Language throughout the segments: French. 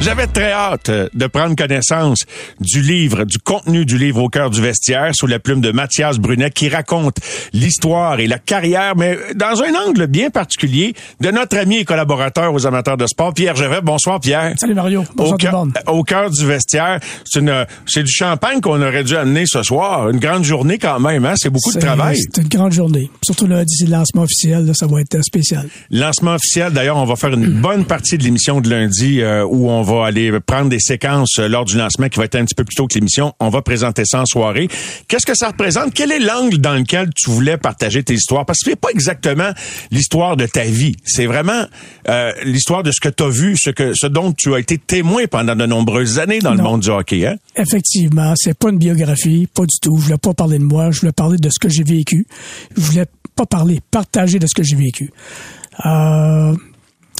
J'avais très hâte euh, de prendre connaissance du livre, du contenu du livre au cœur du vestiaire sous la plume de Mathias Brunet qui raconte l'histoire et la carrière, mais dans un angle bien particulier de notre ami et collaborateur aux amateurs de sport, Pierre Gevet. Bonsoir Pierre. Salut Mario. Bonsoir au, tout le cœur, monde. au cœur du vestiaire, c'est une, c'est du champagne qu'on aurait dû amener ce soir. Une grande journée quand même, hein? C'est beaucoup de travail. C'est une grande journée. Surtout lundi, c'est le lancement officiel. là, ça va être spécial. Lancement officiel. D'ailleurs, on va faire une bonne partie de l'émission de lundi euh, où on va aller prendre des séquences euh, lors du lancement qui va être un petit peu plus tôt que l'émission. On va présenter ça en soirée. Qu'est-ce que ça représente? Quel est l'angle dans lequel tu voulais partager tes histoires? Parce que c'est pas exactement l'histoire de ta vie. C'est vraiment euh, l'histoire de ce que tu as vu, ce, que, ce dont tu as été témoin pendant de nombreuses années dans le monde du hockey. Hein? Effectivement, c'est pas une biographie, pas du tout. Je voulais pas parler de moi, je voulais parler de ce que j'ai vécu. Je voulais pas parler, partager de ce que j'ai vécu. Euh,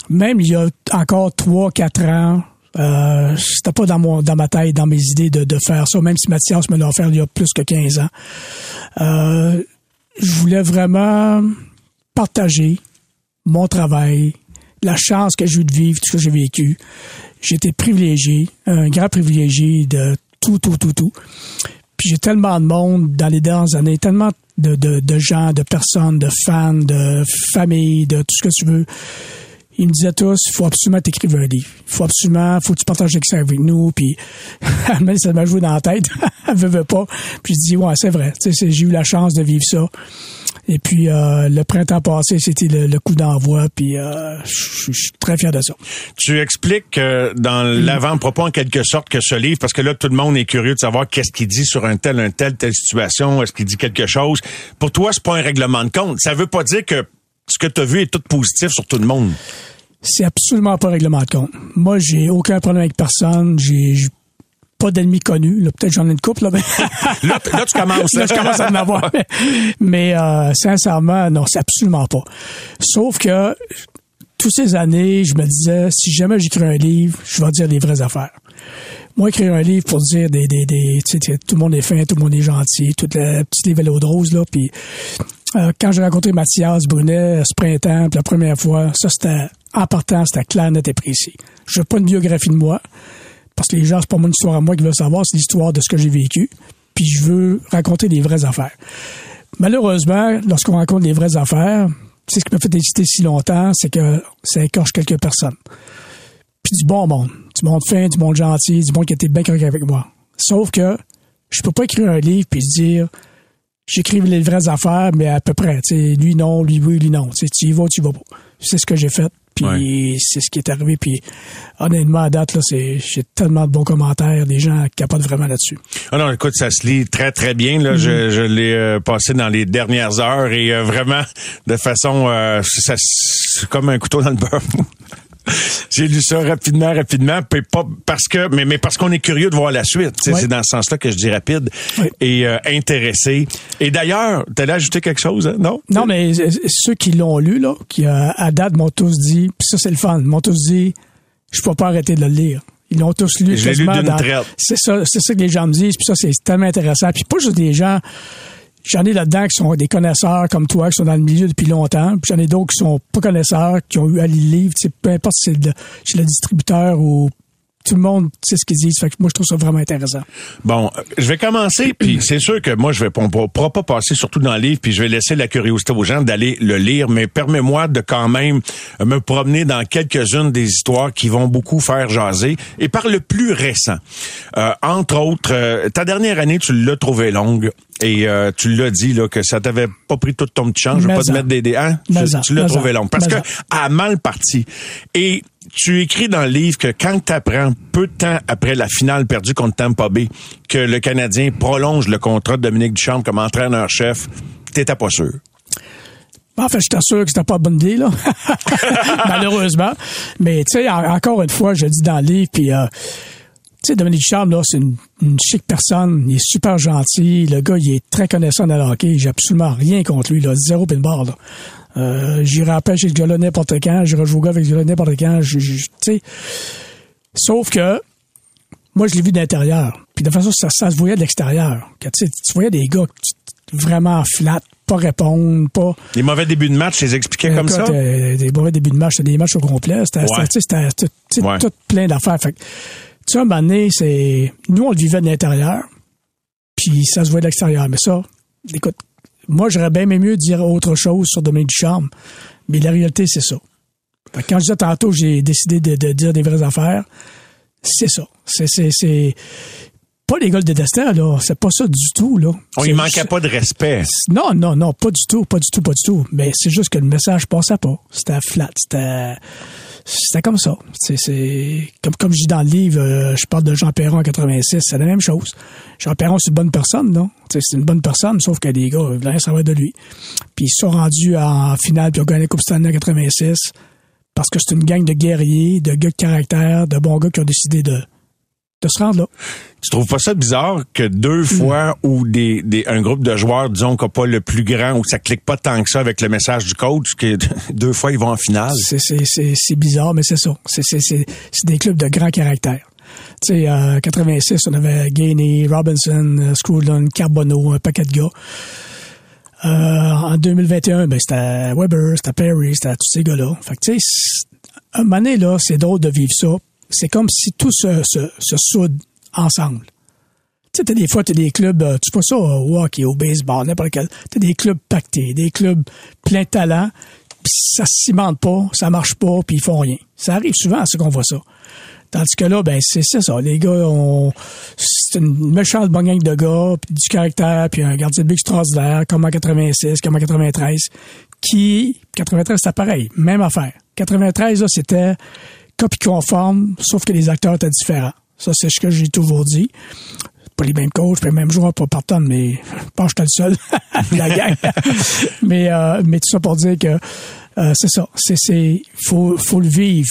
même il y a encore trois, quatre ans, euh, c'était pas dans mon dans ma tête, dans mes idées de, de faire ça, même si Mathias me l'a offert il y a plus que 15 ans. Euh, je voulais vraiment partager mon travail, la chance que j'ai eu de vivre, tout ce que j'ai vécu. Été privilégié, un grand privilégié de tout, tout, tout, tout. Puis j'ai tellement de monde dans les dernières années, tellement de, de, de gens, de personnes, de fans, de familles, de tout ce que tu veux. Ils me disaient tous, il faut absolument t'écrire un livre. Il faut absolument, faut que tu partages ça avec nous. Puis ça m'a joué dans la tête, elle veut, veut pas. Puis je dis, ouais, c'est vrai. J'ai eu la chance de vivre ça. Et puis euh, le printemps passé, c'était le, le coup d'envoi. Puis euh, je suis très fier de ça. Tu expliques euh, dans l'avant-propos en quelque sorte que ce livre, parce que là tout le monde est curieux de savoir qu'est-ce qu'il dit sur un tel, un tel, telle situation, est-ce qu'il dit quelque chose. Pour toi, c'est pas un règlement de compte. Ça veut pas dire que ce que tu as vu est tout positif sur tout le monde. C'est absolument pas règlement de compte. Moi, j'ai aucun problème avec personne. J'ai pas d'ennemis connus. Là, Peut-être j'en ai une couple, là, mais Là, là, tu commences. là, je commence à en avoir. Mais, mais, euh, sincèrement, non, c'est absolument pas. Sauf que toutes ces années, je me disais, si jamais j'écris un livre, je vais dire les vraies affaires. Moi, écrire un livre pour dire des, des, des tout le monde est fin, tout le monde est gentil, toutes les petites les de rose, là, puis euh, quand j'ai rencontré Mathias Brunet ce printemps, la première fois, ça c'était en partant, c'était clair, net et précis. Je veux pas une biographie de moi, parce que les gens, c'est pas mon histoire à moi qui veulent savoir, c'est l'histoire de ce que j'ai vécu. Puis je veux raconter des vraies affaires. Malheureusement, lorsqu'on raconte des vraies affaires, c'est ce qui m'a fait hésiter si longtemps, c'est que ça écorche quelques personnes. Puis du bon monde. Du monde fin, du monde gentil, du monde qui était bien correct avec moi. Sauf que je peux pas écrire un livre puis dire j'écris les vraies affaires, mais à peu près. Tu sais, lui non, lui oui, lui non. Tu y vas, tu y vas pas. C'est ce que j'ai fait. Puis Ouais. c'est ce qui est arrivé. Puis honnêtement, à date, là, c'est, j'ai tellement de bons commentaires, des gens qui capotent vraiment là-dessus. Ah non, écoute, ça se lit très, très bien. Là, je, je l'ai euh, passé dans les dernières heures et euh, vraiment, de façon... euh, ça, c'est comme un couteau dans le beurre. J'ai lu ça rapidement, rapidement, puis pas parce que, mais, mais parce qu'on est curieux de voir la suite. C'est dans ce sens-là que je dis rapide et euh, intéressé. Et d'ailleurs, t'allais ajouter quelque chose, hein? non? Non, mais ceux qui l'ont lu, là, qui euh, à date m'ont tous dit, puis ça c'est le fun, m'ont tous dit, je peux pas arrêter de le lire. Ils l'ont tous lu. Je l'ai lu d'une dans- traite. C'est ça, c'est ça que les gens me disent, puis ça c'est tellement intéressant. Puis pas juste des gens, j'en ai là-dedans qui sont des connaisseurs comme toi, qui sont dans le milieu depuis longtemps, puis j'en ai d'autres qui sont pas connaisseurs, qui ont eu à lire le livre, peu importe si c'est le- chez le distributeur ou tout le monde sait ce qu'ils disent. Fait que moi, je trouve ça vraiment intéressant. Bon, euh, je vais commencer, puis c'est sûr que moi, je vais on pourra pas passer surtout dans le livre, puis je vais laisser la curiosité aux gens d'aller le lire, mais permets-moi de quand même euh, me promener dans quelques-unes des histoires qui vont beaucoup faire jaser, et par le plus récent. Euh, entre autres, euh, ta dernière année, tu l'as trouvé longue, et euh, tu l'as dit là que ça t'avait pas pris toute ton petit chance. Je vais pas te mettre des dés. Hein? Tu- l'as mais trouvé en, longue. Parce que a mal parti. Et tu écris dans le livre que quand tu peu de temps après la finale perdue contre Tampa Bay que le Canadien prolonge le contrat de Dominique Duchamp comme entraîneur-chef, t'étais pas sûr. En fait, je t'assure que c'était pas la bonne idée, là. Malheureusement. Mais, tu sais, en- encore une fois, je dis dans le livre, puis, euh, tu sais, Dominique Charme, là, c'est une, une chic personne. Il est super gentil. Le gars, il est très connaissant dans le hockey. J'ai absolument rien contre lui, là. Zéro pin barre, là. Euh, j'irai avec ce gars-là n'importe quand. J'irai jouer au gars avec ce gars-là n'importe quand. Je- je- Tu sais. Sauf que, moi, je l'ai vu d'intérieur. Puis de toute façon, ça, ça se voyait de l'extérieur. Tu sais, tu voyais des gars qui- vraiment flat, pas répondre, pas... Les mauvais débuts de match, je les expliquais comme ça? Euh, des mauvais débuts de match, c'était des matchs au complet. C'était Ouais. tout, Ouais. plein d'affaires. Fait tu sais, à un moment donné, c'est... Nous, on le vivait de l'intérieur, puis ça se voyait de l'extérieur. Mais ça, écoute, moi, j'aurais bien aimé mieux dire autre chose sur Dominique Ducharme, mais la réalité, c'est ça. Fait que quand je disais tantôt, j'ai décidé de, de dire des vraies affaires, c'est ça. C'est... c'est, c'est pas les gars le détestaient, là. C'est pas ça du tout, là. On il manquait juste- pas de respect. non, non, non, pas du tout, pas du tout, pas du tout. Mais c'est juste que le message passait pas. C'était flat, c'était, c'était comme ça. C'est, comme comme je dis dans le livre, euh, je parle de Jean Perron en 86, c'est la même chose. Jean Perron, c'est une bonne personne, non? C'est une bonne personne, sauf que les gars, ils voulaient savoir de lui. Puis ils sont rendus en finale, puis ont gagné la Coupe Stanley en 86 parce que c'est une gang de guerriers, de gars de caractère, de bons gars qui ont décidé de de se rendre là. Tu trouves pas ça bizarre que deux fois où des, des un groupe de joueurs, disons, qui n'a pas le plus grand, ou ça clique pas tant que ça avec le message du coach, que deux fois ils vont en finale? C'est, bizarre, mais c'est ça. C'est, des clubs de grand caractère. Tu sais, euh, 86, on avait Gainey, Robinson, euh, Carbonneau, un paquet de gars. Euh, en 2021, ben, c'était Weber, c'était Perry, c'était tous ces gars-là. Fait que, tu sais, un moment donné, là, c'est drôle de vivre ça. C'est comme si tout se, se, soude ensemble. Tu sais, des fois, t'as des clubs, euh, tu vois ça au hockey, au baseball, n'importe quel. T'as des clubs pactés, des clubs plein de talent, puis ça se cimente pas, ça marche pas, puis ils font rien. Ça arrive souvent à ce qu'on voit ça. Tandis que là, ben c'est c'est ça. Les gars c'est une méchante bonne gang de gars, puis du caractère, puis un gardien de but extraordinaire, comme en 86, comme en 93, qui 93 c'était pareil, même affaire. 93 là, c'était copie conforme, sauf que les acteurs étaient différents. Ça c'est ce que j'ai toujours dit. Pas les mêmes coachs, pas les mêmes joueurs, pas partant, mais que j'étais le seul, la gang. mais euh, mais tout ça pour dire que euh, c'est ça. C'est c'est faut faut le vivre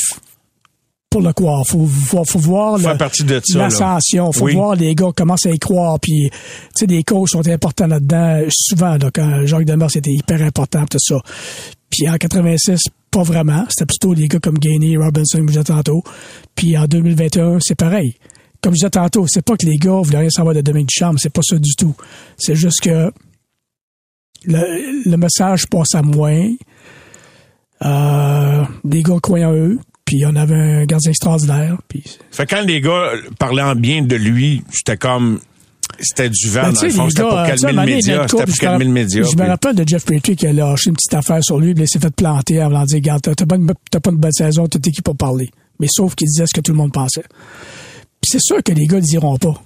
pour le croire. Faut voir, faut voir Faire le- partie de ça, là. l'ascension. Faut Oui. voir les gars commencent à y croire. Puis, tu sais, les coachs sont importants là-dedans. Souvent, là, quand Jacques Demers c'était hyper important, tout ça. Puis en 86, pas vraiment. C'était plutôt les gars comme Gainey, Robinson, comme je disais tantôt. Puis en 2021, c'est pareil. Comme je disais tantôt, c'est pas que les gars voulaient rien savoir de Dominique Ducharme, c'est pas ça du tout. C'est juste que le, le message passe à moins. Euh, les gars croyaient en eux. Puis on avait un gardien extraordinaire. Puis Fait quand les gars parlaient en bien de lui, c'était comme c'était du vent Ben, dans le fond, c'était pour calmer le média, Nelco, c'était pour je me calmer le média. Je me puis- rappelle de Jeff Petrie qui a lâché une petite affaire sur lui, puis il s'est fait planter en voulant dire, regarde, t'as pas, pas une bonne saison, t'es qui pour parler. Mais sauf qu'il disait ce que tout le monde pensait. Puis c'est sûr que les gars ne diront pas.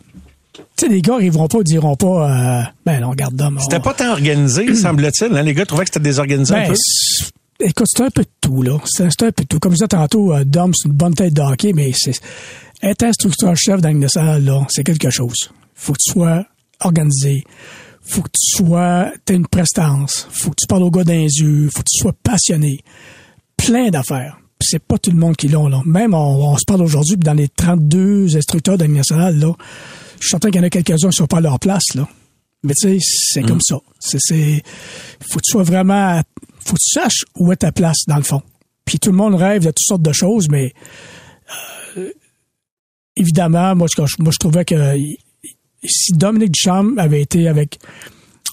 Tu sais, les gars arriveront pas, ils diront pas, euh, ben non, regarde d'homme. C'était pas tant organisé, semble-t-il. hein? Les gars trouvaient que c'était désorganisé un ben, peu. écoute, c'est un peu de tout, là. C'est c'est un peu de tout. Comme je disais tantôt, euh, Dom, c'est une bonne tête de hockey, mais c'est être instructeur-chef dans une salle, là, c'est quelque chose. Faut que tu sois organisé. Faut que tu sois, t'aies une prestance. Faut que tu parles aux gars les yeux. Faut que tu sois passionné. Plein d'affaires. C'est pas tout le monde qui l'ont, là. Même, on, on se parle aujourd'hui, puis dans les 32 instructeurs dans nationale, là, je suis certain qu'il y en a quelques-uns qui sont pas à leur place, là. Mais tu sais, c'est comme ça. C'est, c'est, faut que tu sois vraiment, faut que tu saches où est ta place, dans le fond. Puis tout le monde rêve de toutes sortes de choses, mais, euh, évidemment, moi, je, moi, je trouvais que si Dominique Duchamp avait été avec,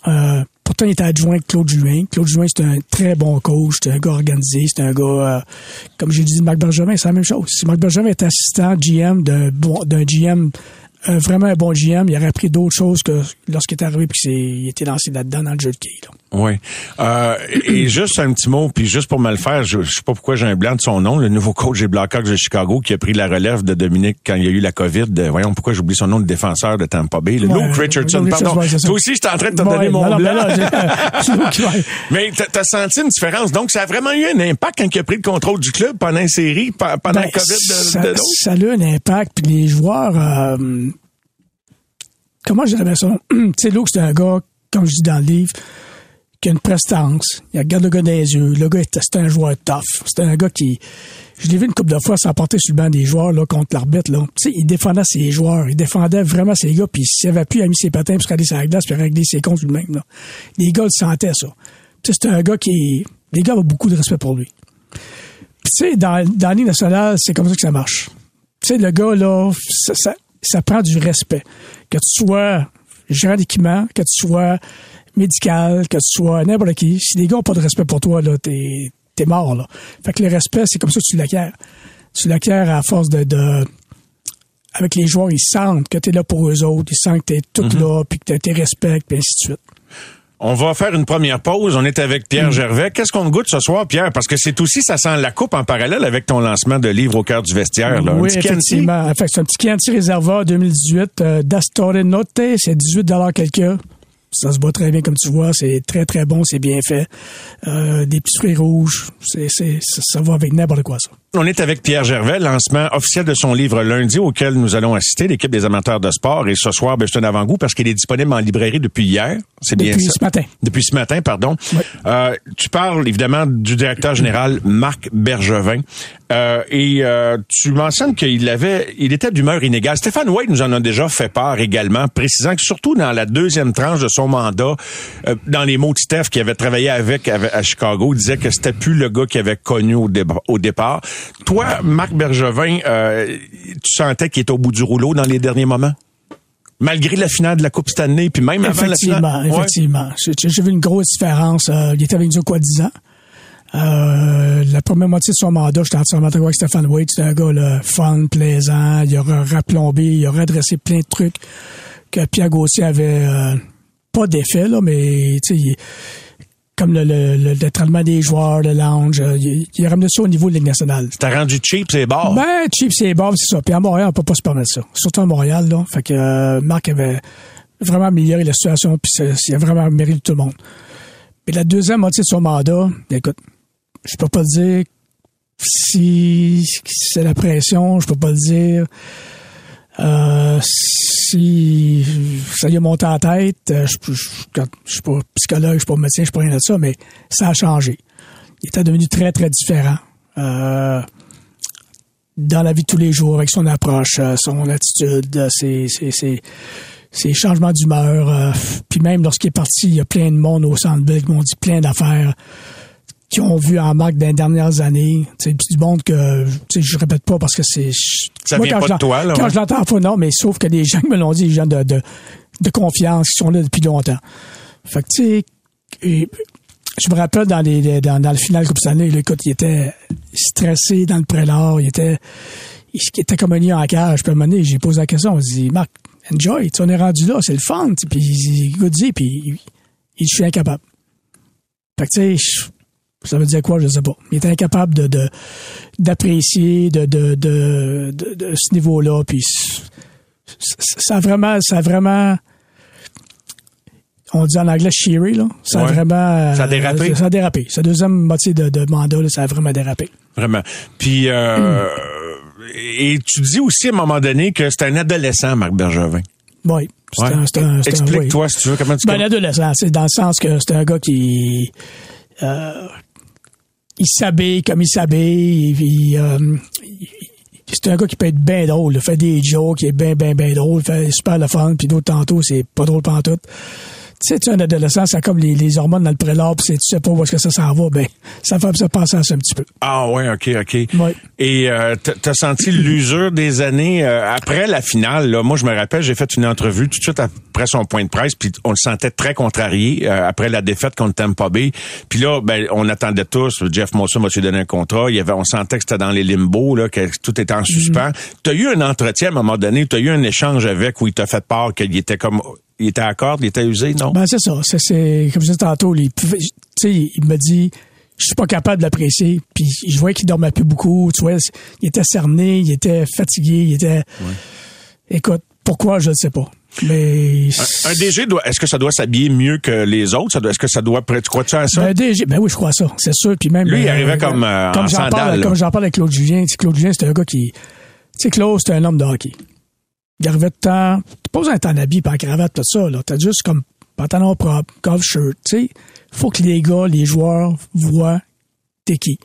euh, pourtant, il était adjoint avec Claude Juin. Claude Juin, c'est un très bon coach, c'est un gars organisé, c'est un gars, euh, comme j'ai dit de Marc Bergevin, c'est la même chose. Si Marc Bergevin était assistant GM d'un bon, d'un GM, euh, vraiment un bon GM, il aurait appris d'autres choses que lorsqu'il est arrivé puis qu'il était lancé là-dedans dans le jeu de là. Oui. Euh, et juste un petit mot, puis juste pour me le faire, je, je sais pas pourquoi j'ai un blanc de son nom, le nouveau coach des Blackhawks de Chicago qui a pris la relève de Dominique quand il y a eu la COVID. De- voyons pourquoi j'oublie son nom de défenseur de Tampa Bay. Le Ouais, Luke Richardson, Luke pardon. Richardson, ouais. Toi aussi, j'étais en train de te Ouais, donner mon non, non, blanc. ouais. Mais t'as t'as senti une différence. Donc, ça a vraiment eu un impact quand il a pris le contrôle du club pendant une série, pe- pendant Ben, le COVID de, ça, de l'autre? ça a eu un impact. Puis les joueurs, euh, comment je dirais ça? tu sais, Luke, c'est un gars, comme je dis dans le livre, qui a une prestance. Il regarde le gars dans les yeux. Le gars, c'est un joueur tough. C'est un gars qui... Je l'ai vu une couple de fois s'emporter sur le banc des joueurs là, contre l'arbitre. Là. Tu sais, il défendait ses joueurs. Il défendait vraiment ses gars. Puis s'il avait pu, il a mis ses patins pour se regarder la glace puis régler ses comptes lui-même. Là. Les gars le sentaient, ça. Tu c'est un gars qui... Les gars ont beaucoup de respect pour lui. Puis tu sais, dans, dans la Ligue nationale, c'est comme ça que ça marche. Tu sais, le gars, là, ça, ça- ça prend du respect. Que tu sois gérant d'équipement, que tu sois médical, que tu sois n'importe qui. Si les gars n'ont pas de respect pour toi, là, t'es, t'es mort, là. Fait que le respect, c'est comme ça que tu l'acquiers. Tu l'acquiers à force de, de avec les joueurs, ils sentent que tu es là pour eux autres, ils sentent que tu es tout là, puis que tu respectes, puis ainsi de suite. On va faire une première pause. On est avec Pierre Gervais. Qu'est-ce qu'on goûte ce soir, Pierre? Parce que c'est aussi, ça sent la coupe en parallèle avec ton lancement de livre au cœur du vestiaire. Là. Oui, un petit effectivement. Fait, c'est un petit Chianti Reserva 2018 euh, d'Astore Note. C'est 18 quelques. Ça se boit très bien, comme tu vois. C'est très, très bon. C'est bien fait. Euh, des petits fruits rouges. C'est, c'est, ça va avec n'importe quoi, ça. On est avec Pierre Gervais, lancement officiel de son livre lundi auquel nous allons assister, l'équipe des amateurs de sport. Et ce soir, ben, c'est un avant-goût parce qu'il est disponible en librairie depuis hier. C'est bien Depuis ce matin. Depuis ce matin, pardon. Oui. Euh, tu parles évidemment du directeur général Marc Bergevin. Euh, et euh, tu mentionnes qu'il avait, il était d'humeur inégale. Stéphane White nous en a déjà fait part également, précisant que surtout dans la deuxième tranche de son mandat, euh, dans les mots de Steph qui avait travaillé avec, avec- à Chicago, il disait que c'était plus le gars qu'il avait connu au départ. Toi, Marc Bergevin, euh, tu sentais qu'il était au bout du rouleau dans les derniers moments? Malgré la finale de la Coupe Stanley, puis même avant la finale? Ouais. effectivement. J'ai- J'ai vu une grosse différence. Euh, il était avec nous quoi, 10 ans. Euh, la première moitié de son mandat, j'étais entièrement d'accord avec Stéphane Wade. C'était un gars là, fun, plaisant. Il a rapplombé, il a redressé plein de trucs que Pierre Gauthier avait euh, pas d'effet, là, mais il- comme le, le, le, le traitement des joueurs, le lounge, euh, il, il a ramené ça au niveau de Ligue nationale. T'as rendu cheap, c'est bord. Ben, cheap, c'est bon, c'est ça. Puis à Montréal, on peut pas se permettre ça. Surtout à Montréal, là. Fait que euh, Marc avait vraiment amélioré la situation, puis c'est- il a vraiment mérité tout le monde. Mais la deuxième moitié de son mandat, écoute, je peux pas te dire si c'est la pression, je peux pas te dire euh, si ça lui a monté en tête. euh, Je, suis pas psychologue, je suis pas médecin, je suis pas rien de ça, mais ça a changé. Il était devenu très, très différent. Euh, dans la vie de tous les jours, avec son approche, euh, son attitude, ses, ses, ses, changements d'humeur. puis même lorsqu'il est parti, il y a plein de monde au Centre Bell qui m'ont dit plein d'affaires qui ont vu en marque dans les dernières années. Puis du monde que je répète pas parce que c'est... Ça Moi, vient quand pas je de toi, là, Quand ouais. je l'entends pas, non, mais sauf que des gens qui me l'ont dit, des gens de, de, de confiance qui sont là depuis longtemps. Fait que, tu sais, je me rappelle dans les, dans, dans le final Coupe Stanley, écoute, il était stressé dans le prélat, il était, il, il était comme un lion en cage. Puis à un moment donné, j'ai posé la question, on dit, Marc, enjoy, tu on est rendu là, c'est le fun, puis il dit, puis il, je suis incapable. Fait que, tu sais, ça veut dire quoi, je sais pas. Il était incapable de, d'apprécier de, de, de, ce niveau-là, puis ça a vraiment, ça a vraiment, on dit en anglais cheery, là. Ça a vraiment. euh, Ça a dérapé? Ça a dérapé. Sa deuxième moitié de, de mandat, là, ça a vraiment dérapé. Vraiment. Puis, euh, et tu dis aussi à un moment donné que c'est un adolescent, Marc Bergevin. Ouais. oui. Explique-toi, si tu veux, comment tu... Ben, un adolescent, c'est dans le sens que c'est un gars qui. Euh, il s'habille comme il s'habille. il- il, euh, c'est un gars qui peut être bien drôle. Il fait des jokes, il est bien, bien, bien drôle. Il fait super le fun. Puis d'autres tantôt, c'est pas drôle pantoute. Tu sais, tu un adolescent, c'est comme les, les hormones dans le prélat, puis tu sais pas où est-ce que ça s'en va. Ben, ça fait ça penser à ça un petit peu. Ah ouais, ok, ok. Ouais. Et euh, t'as- senti l'usure des années euh, après la finale. Là, moi, je me rappelle, j'ai fait une entrevue tout de suite après son point de presse, puis on le sentait très contrarié euh, après la défaite contre Tampa Bay. Puis là, ben, on attendait tous. Jeff Mossa m'a donné un contrat. Il y avait, on sentait que c'était dans les limbos, là, que tout était en suspens. T'as eu un entretien à un moment donné, t'as eu un échange avec où il t'a fait part qu'il était comme, il était à corde, il était usé, non? Ben, c'est ça. C'est, c'est, comme je disais tantôt, il il me dit, je suis pas capable de l'apprécier. Puis je voyais qu'il dormait plus beaucoup. Tu vois, il était cerné, il était fatigué, il était. Écoute, pourquoi, je ne sais pas. Mais. Un DG doit, est-ce que ça doit s'habiller mieux que les autres? Est-ce que ça doit, tu crois-tu à ça? Ben, DG, ben oui, je crois ça, c'est sûr. Puis même, Lui, il arrivait comme, euh, comme en j'en parle, là. comme j'en parle avec Claude Julien. Claude Julien, c'est un gars qui, tu sais, Claude, c'est un homme de hockey. Il de temps, t'as pas besoin d'être en habit, pas en cravate, tout ça, là. T'as juste comme pantalon propre, golf shirt, tu sais. Faut que les gars, les joueurs voient t'es qui.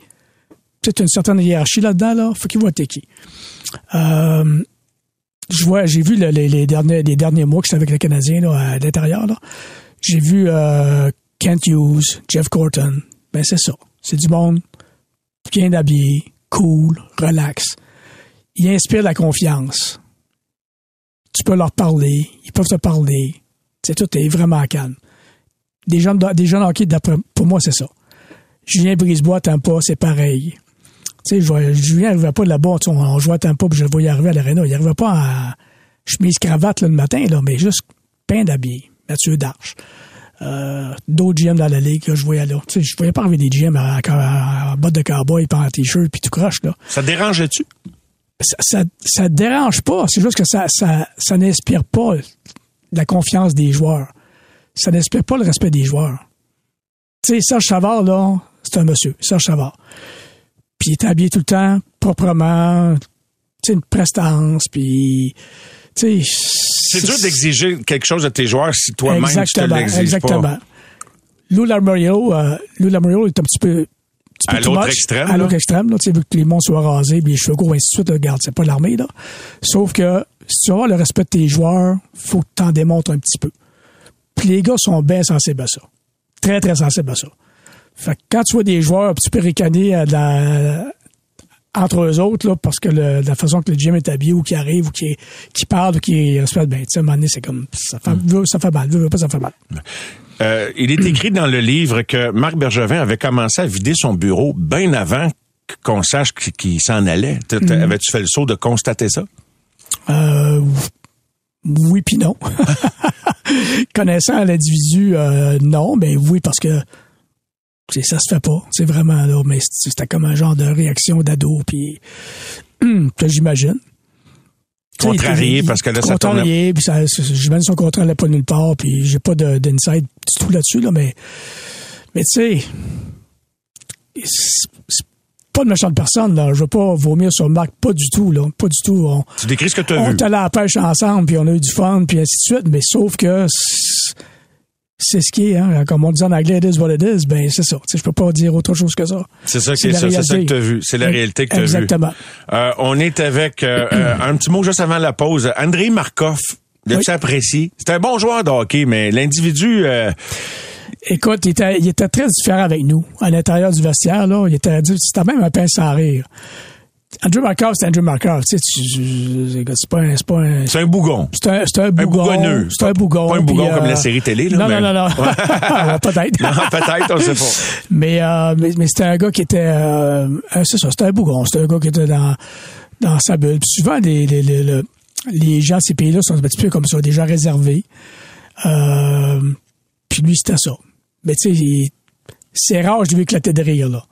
T'as une certaine hiérarchie là-dedans, là. Faut qu'ils voient t'es qui. Euh, je vois, j'ai vu le- les, derniers, derniers mois que j'étais avec les Canadiens là, à l'intérieur. Là. J'ai vu euh, Kent Hughes, Jeff Corton. Ben c'est ça. C'est du monde bien habillé, cool, relax. Il inspire la confiance. Tu peux leur parler, ils peuvent te parler. C'est tout est vraiment calme. Des jeunes, des jeunes hockey, pour moi, c'est ça. Julien Brisebois, pas, c'est pareil. Tu sais, Julien n'arrivait pas de là-bas, on, on jouait à pas, puis je le voyais arriver à l'aréna. Il n'arrivait pas en chemise cravate là, le matin, là, mais juste peint d'habillé. Mathieu Darche. Euh, d'autres GM dans la ligue que je voyais là. Tu sais, je voyais pas arriver des GM en, en, botte de cowboy, pas en t-shirt, puis tout croche, là. Ça dérangeait-tu? Ça, ça, dérange pas. C'est juste que ça, ça, ça n'inspire pas la confiance des joueurs. Ça n'inspire pas le respect des joueurs. Tu sais, Serge Savard, là, c'est un monsieur, Serge Savard. Puis il est habillé tout le temps, proprement, tu sais, une prestance, puis... Tu sais, c'est dur d'exiger quelque chose de tes joueurs si toi-même tu te l'exiges exactement. pas. Lou Lamoriello, euh, Lou Lamoriello est un petit peu à l'autre extrême. À l'autre extrême, là, tu sais, vu que les monts soient rasés, puis les cheveux courts, ainsi de suite, regarde, c'est pas l'armée, là. Sauf que, si tu veux avoir le respect de tes joueurs, faut que tu en démontres un petit peu. Puis les gars sont bien sensibles à ça. Très, très sensibles à ça. Fait que quand tu vois des joueurs un petit peu ricanés à la, entre eux autres, là, parce que le, la façon que le gym est habillé ou qui arrive ou qui, qui parle ou qui respecte, ben, tu sais, à un moment donné, c'est comme, ça fait, mm. ça fait mal, veut, pas, ça fait mal. Euh, il est écrit dans le livre que Marc Bergevin avait commencé à vider son bureau bien avant qu'on sache qu'il s'en allait. Mm. Avais-tu fait le saut de constater ça? Euh, oui puis non. Connaissant l'individu, euh, non, mais oui parce que ça se fait pas. C'est vraiment là, mais c'était comme un genre de réaction d'ado, puis j'imagine. Contrarié parce que là, ça tourne. Contrarié, puis j'imagine son contrat n'allait pas nulle part, puis j'ai pas d'insight du tout là-dessus, là, mais, mais tu sais, c'est pas de méchante personne, là. Je veux pas vomir sur Marc, pas du tout, là. Pas du tout. On, tu décris ce que tu as vu. On est allé à la pêche ensemble, puis on a eu du fun, puis ainsi de suite, mais sauf que c'est ce qui est, hein. Comme on dit en anglais, it is what it is, ben, c'est ça. Je peux pas dire autre chose que ça. C'est ça, c'est ça, c'est ça que tu as vu. C'est la réalité que tu as vu. Exactement. Euh, on est avec, euh, euh, un petit mot juste avant la pause. André Markov, de oui. apprécié. C'est un bon joueur de hockey, mais l'individu, Écoute, il était, il était très différent avec nous. À l'intérieur du vestiaire, là, il était, c'était même un peu sans rire. Andrew Markov, c'est Andrew Markov. Tu sais, c'est pas un, c'est pas un. C'est un bougon. C'est un, c'est un bougon. Un C'est un bougon. Pas un bougon comme la série télé, là. Non, non, non, non. peut-être. non, peut-être, on sait pas. Mais, euh, mais, mais c'était un gars qui était, euh, c'est ça, c'était un bougon. C'était un gars qui était dans, dans sa bulle. Puis souvent, les, les, les, les gens de ces pays-là sont un petit peu comme ça, déjà réservés. Euh, puis lui, c'était ça. Mais tu sais, c'est rare, je lui éclater de rire, là.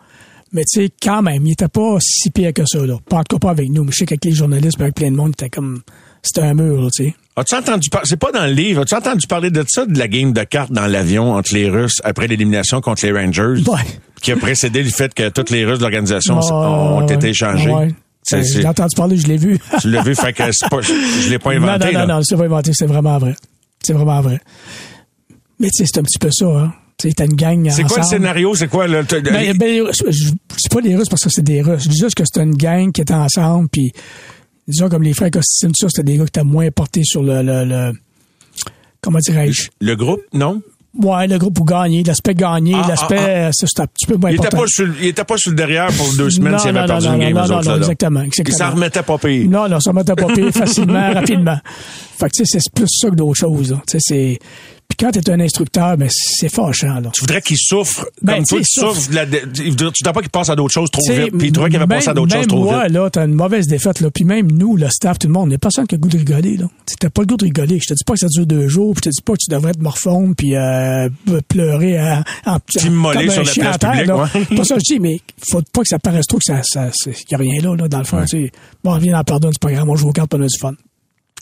Mais tu sais, quand même, il était pas si pire que ça, là. Pas en tout cas pas avec nous. Mais je sais qu'avec les journalistes, avec plein de monde, était comme, c'était un mur, tu sais. As-tu entendu parler, c'est pas dans le livre, as-tu entendu parler de ça, de la game de cartes dans l'avion entre les Russes après l'élimination contre les Rangers? Ouais. Qui a précédé le fait que toutes les Russes de l'organisation ont été échangés. Ouais. J'ai entendu parler, je l'ai vu. tu l'as vu, fait que c'est pas, je l'ai pas inventé. Non, non, non, non, c'est pas inventé, c'est vraiment vrai. C'est vraiment vrai. Mais tu sais, c'est un petit peu ça, hein. Tu t'as une gang C'est quoi le scénario? C'est quoi le... Ben, ben, c'est pas des Russes parce que c'est des Russes. Je dis juste que c'est une gang qui était ensemble, puis disons comme les frères Costine, ça, c'était des gars qui étaient moins portés sur le... le, le comment dirais-je? Le groupe, non? Ouais, le groupe pour gagner, l'aspect gagner, ah, l'aspect, ah, ah. c'est un petit peu moins il important. Était pas sur, il était pas sur le derrière pour deux semaines s'il avait perdu non, une game. Non, non, non, non, exactement, exactement. Il s'en remettait pas pire. Non, non, ça remettait pas pire facilement, rapidement. Fait que, tu sais, c'est plus ça que d'autres choses, Tu sais, c'est, quand tu es un instructeur, ben c'est fâchant. Là. Tu voudrais qu'il souffre ben, comme toi, tu souffres. De la, tu voudrais pas qu'il passe à d'autres choses trop vite. Puis il voudrais qu'il avait passé à d'autres choses trop moi, vite. là, t'as une mauvaise défaite. Là. Puis même nous, le staff, tout le monde, on n'est pas sans que le goût de rigoler. Là. T'as pas le goût de rigoler. Je te dis pas que ça dure deux jours. Puis je te dis pas que tu devrais être morphone puis euh, pleurer en, en, T'immoler sur la place publique. Là. Ouais. pas ça je dis, mais faut pas que ça paraisse trop que ça, ça, y a rien là, là dans le fond. Ouais. Bon, on vient d'en pardonner, c'est pas grave, on joue au cartes, on a du fun.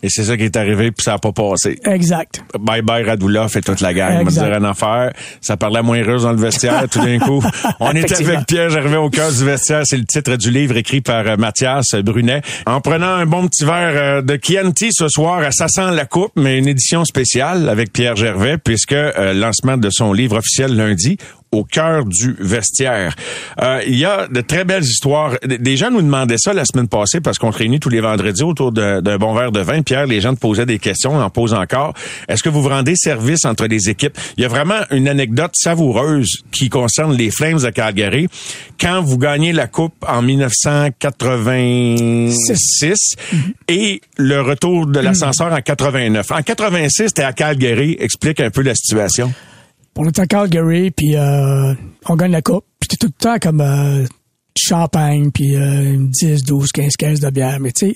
Et c'est ça qui est arrivé, puis ça n'a pas passé. Exact. Bye bye Radulov et toute la gang. On va dire une affaire. Ça parlait moins heureuse dans le vestiaire tout d'un coup. On est avec Pierre Gervais au cœur du vestiaire. C'est le titre du livre écrit par euh, Mathias Brunet. En prenant un bon petit verre euh, de Chianti ce soir, ça sent la coupe, mais une édition spéciale avec Pierre Gervais, puisque euh, lancement de son livre officiel lundi au cœur du vestiaire. Euh, il y a de très belles histoires. Des gens nous demandaient ça la semaine passée parce qu'on se réunit tous les vendredis autour d'un bon verre de vin. Pierre, les gens te posaient des questions, on en pose encore. Est-ce que vous vous rendez service entre les équipes? Il y a vraiment une anecdote savoureuse qui concerne les Flames de Calgary. Quand vous gagnez la Coupe en 1986 et le retour de l'ascenseur en 89. En 86, t'es à Calgary. Explique un peu la situation. On est à Calgary, puis euh, on gagne la coupe. Puis tout le temps comme euh, champagne, puis euh, 10, 12, 15 caisses de bière. Mais tu sais,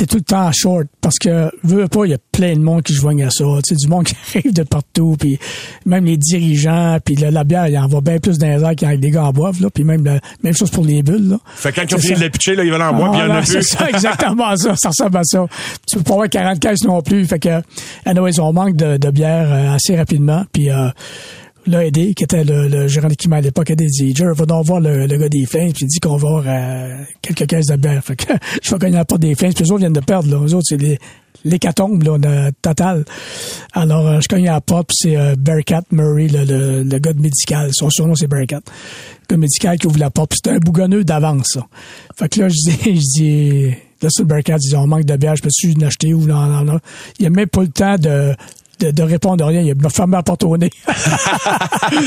t'es tout le temps à short parce que veux pas il y a plein de monde qui se joignent à ça tu sais du monde qui arrive de partout puis même les dirigeants puis la, bière il en va bien plus dans les airs qu'avec des gars en boivent là puis même la même chose pour les bulles là. Fait quand ils ont fini de la pitcher là ils veulent en boire puis il y en a plus. c'est ça exactement ça ça ressemble à ça. Tu peux pas avoir 40 caisses non plus fait que anyways on manque de, de bière euh, assez rapidement puis euh, l'a aidé, qui était le, le gérant d'équipement à l'époque, a dit, Jer, va donc voir le, gars des Flames, puis il dit qu'on va avoir euh, quelques caisses de bière. Fait que je vais gagner la porte des Flames, puis les autres viennent de perdre, là. Les autres, c'est les l'hécatombe là, de, total. Alors, euh, je cogne la porte, puis c'est euh, Bearcat Murray, le, gars de médical. Son surnom, c'est Bearcat. Le gars médical qui ouvre la porte, puis c'était un bougonneux d'avance, ça. Fait que là, je dis, je dis, là, c'est le Bearcat, il dit, on manque de bière, je peux-tu l'acheter ou non, non, non. Il a même pas le temps de de, de, répondre à rien. Il m'a fermé la porte au nez.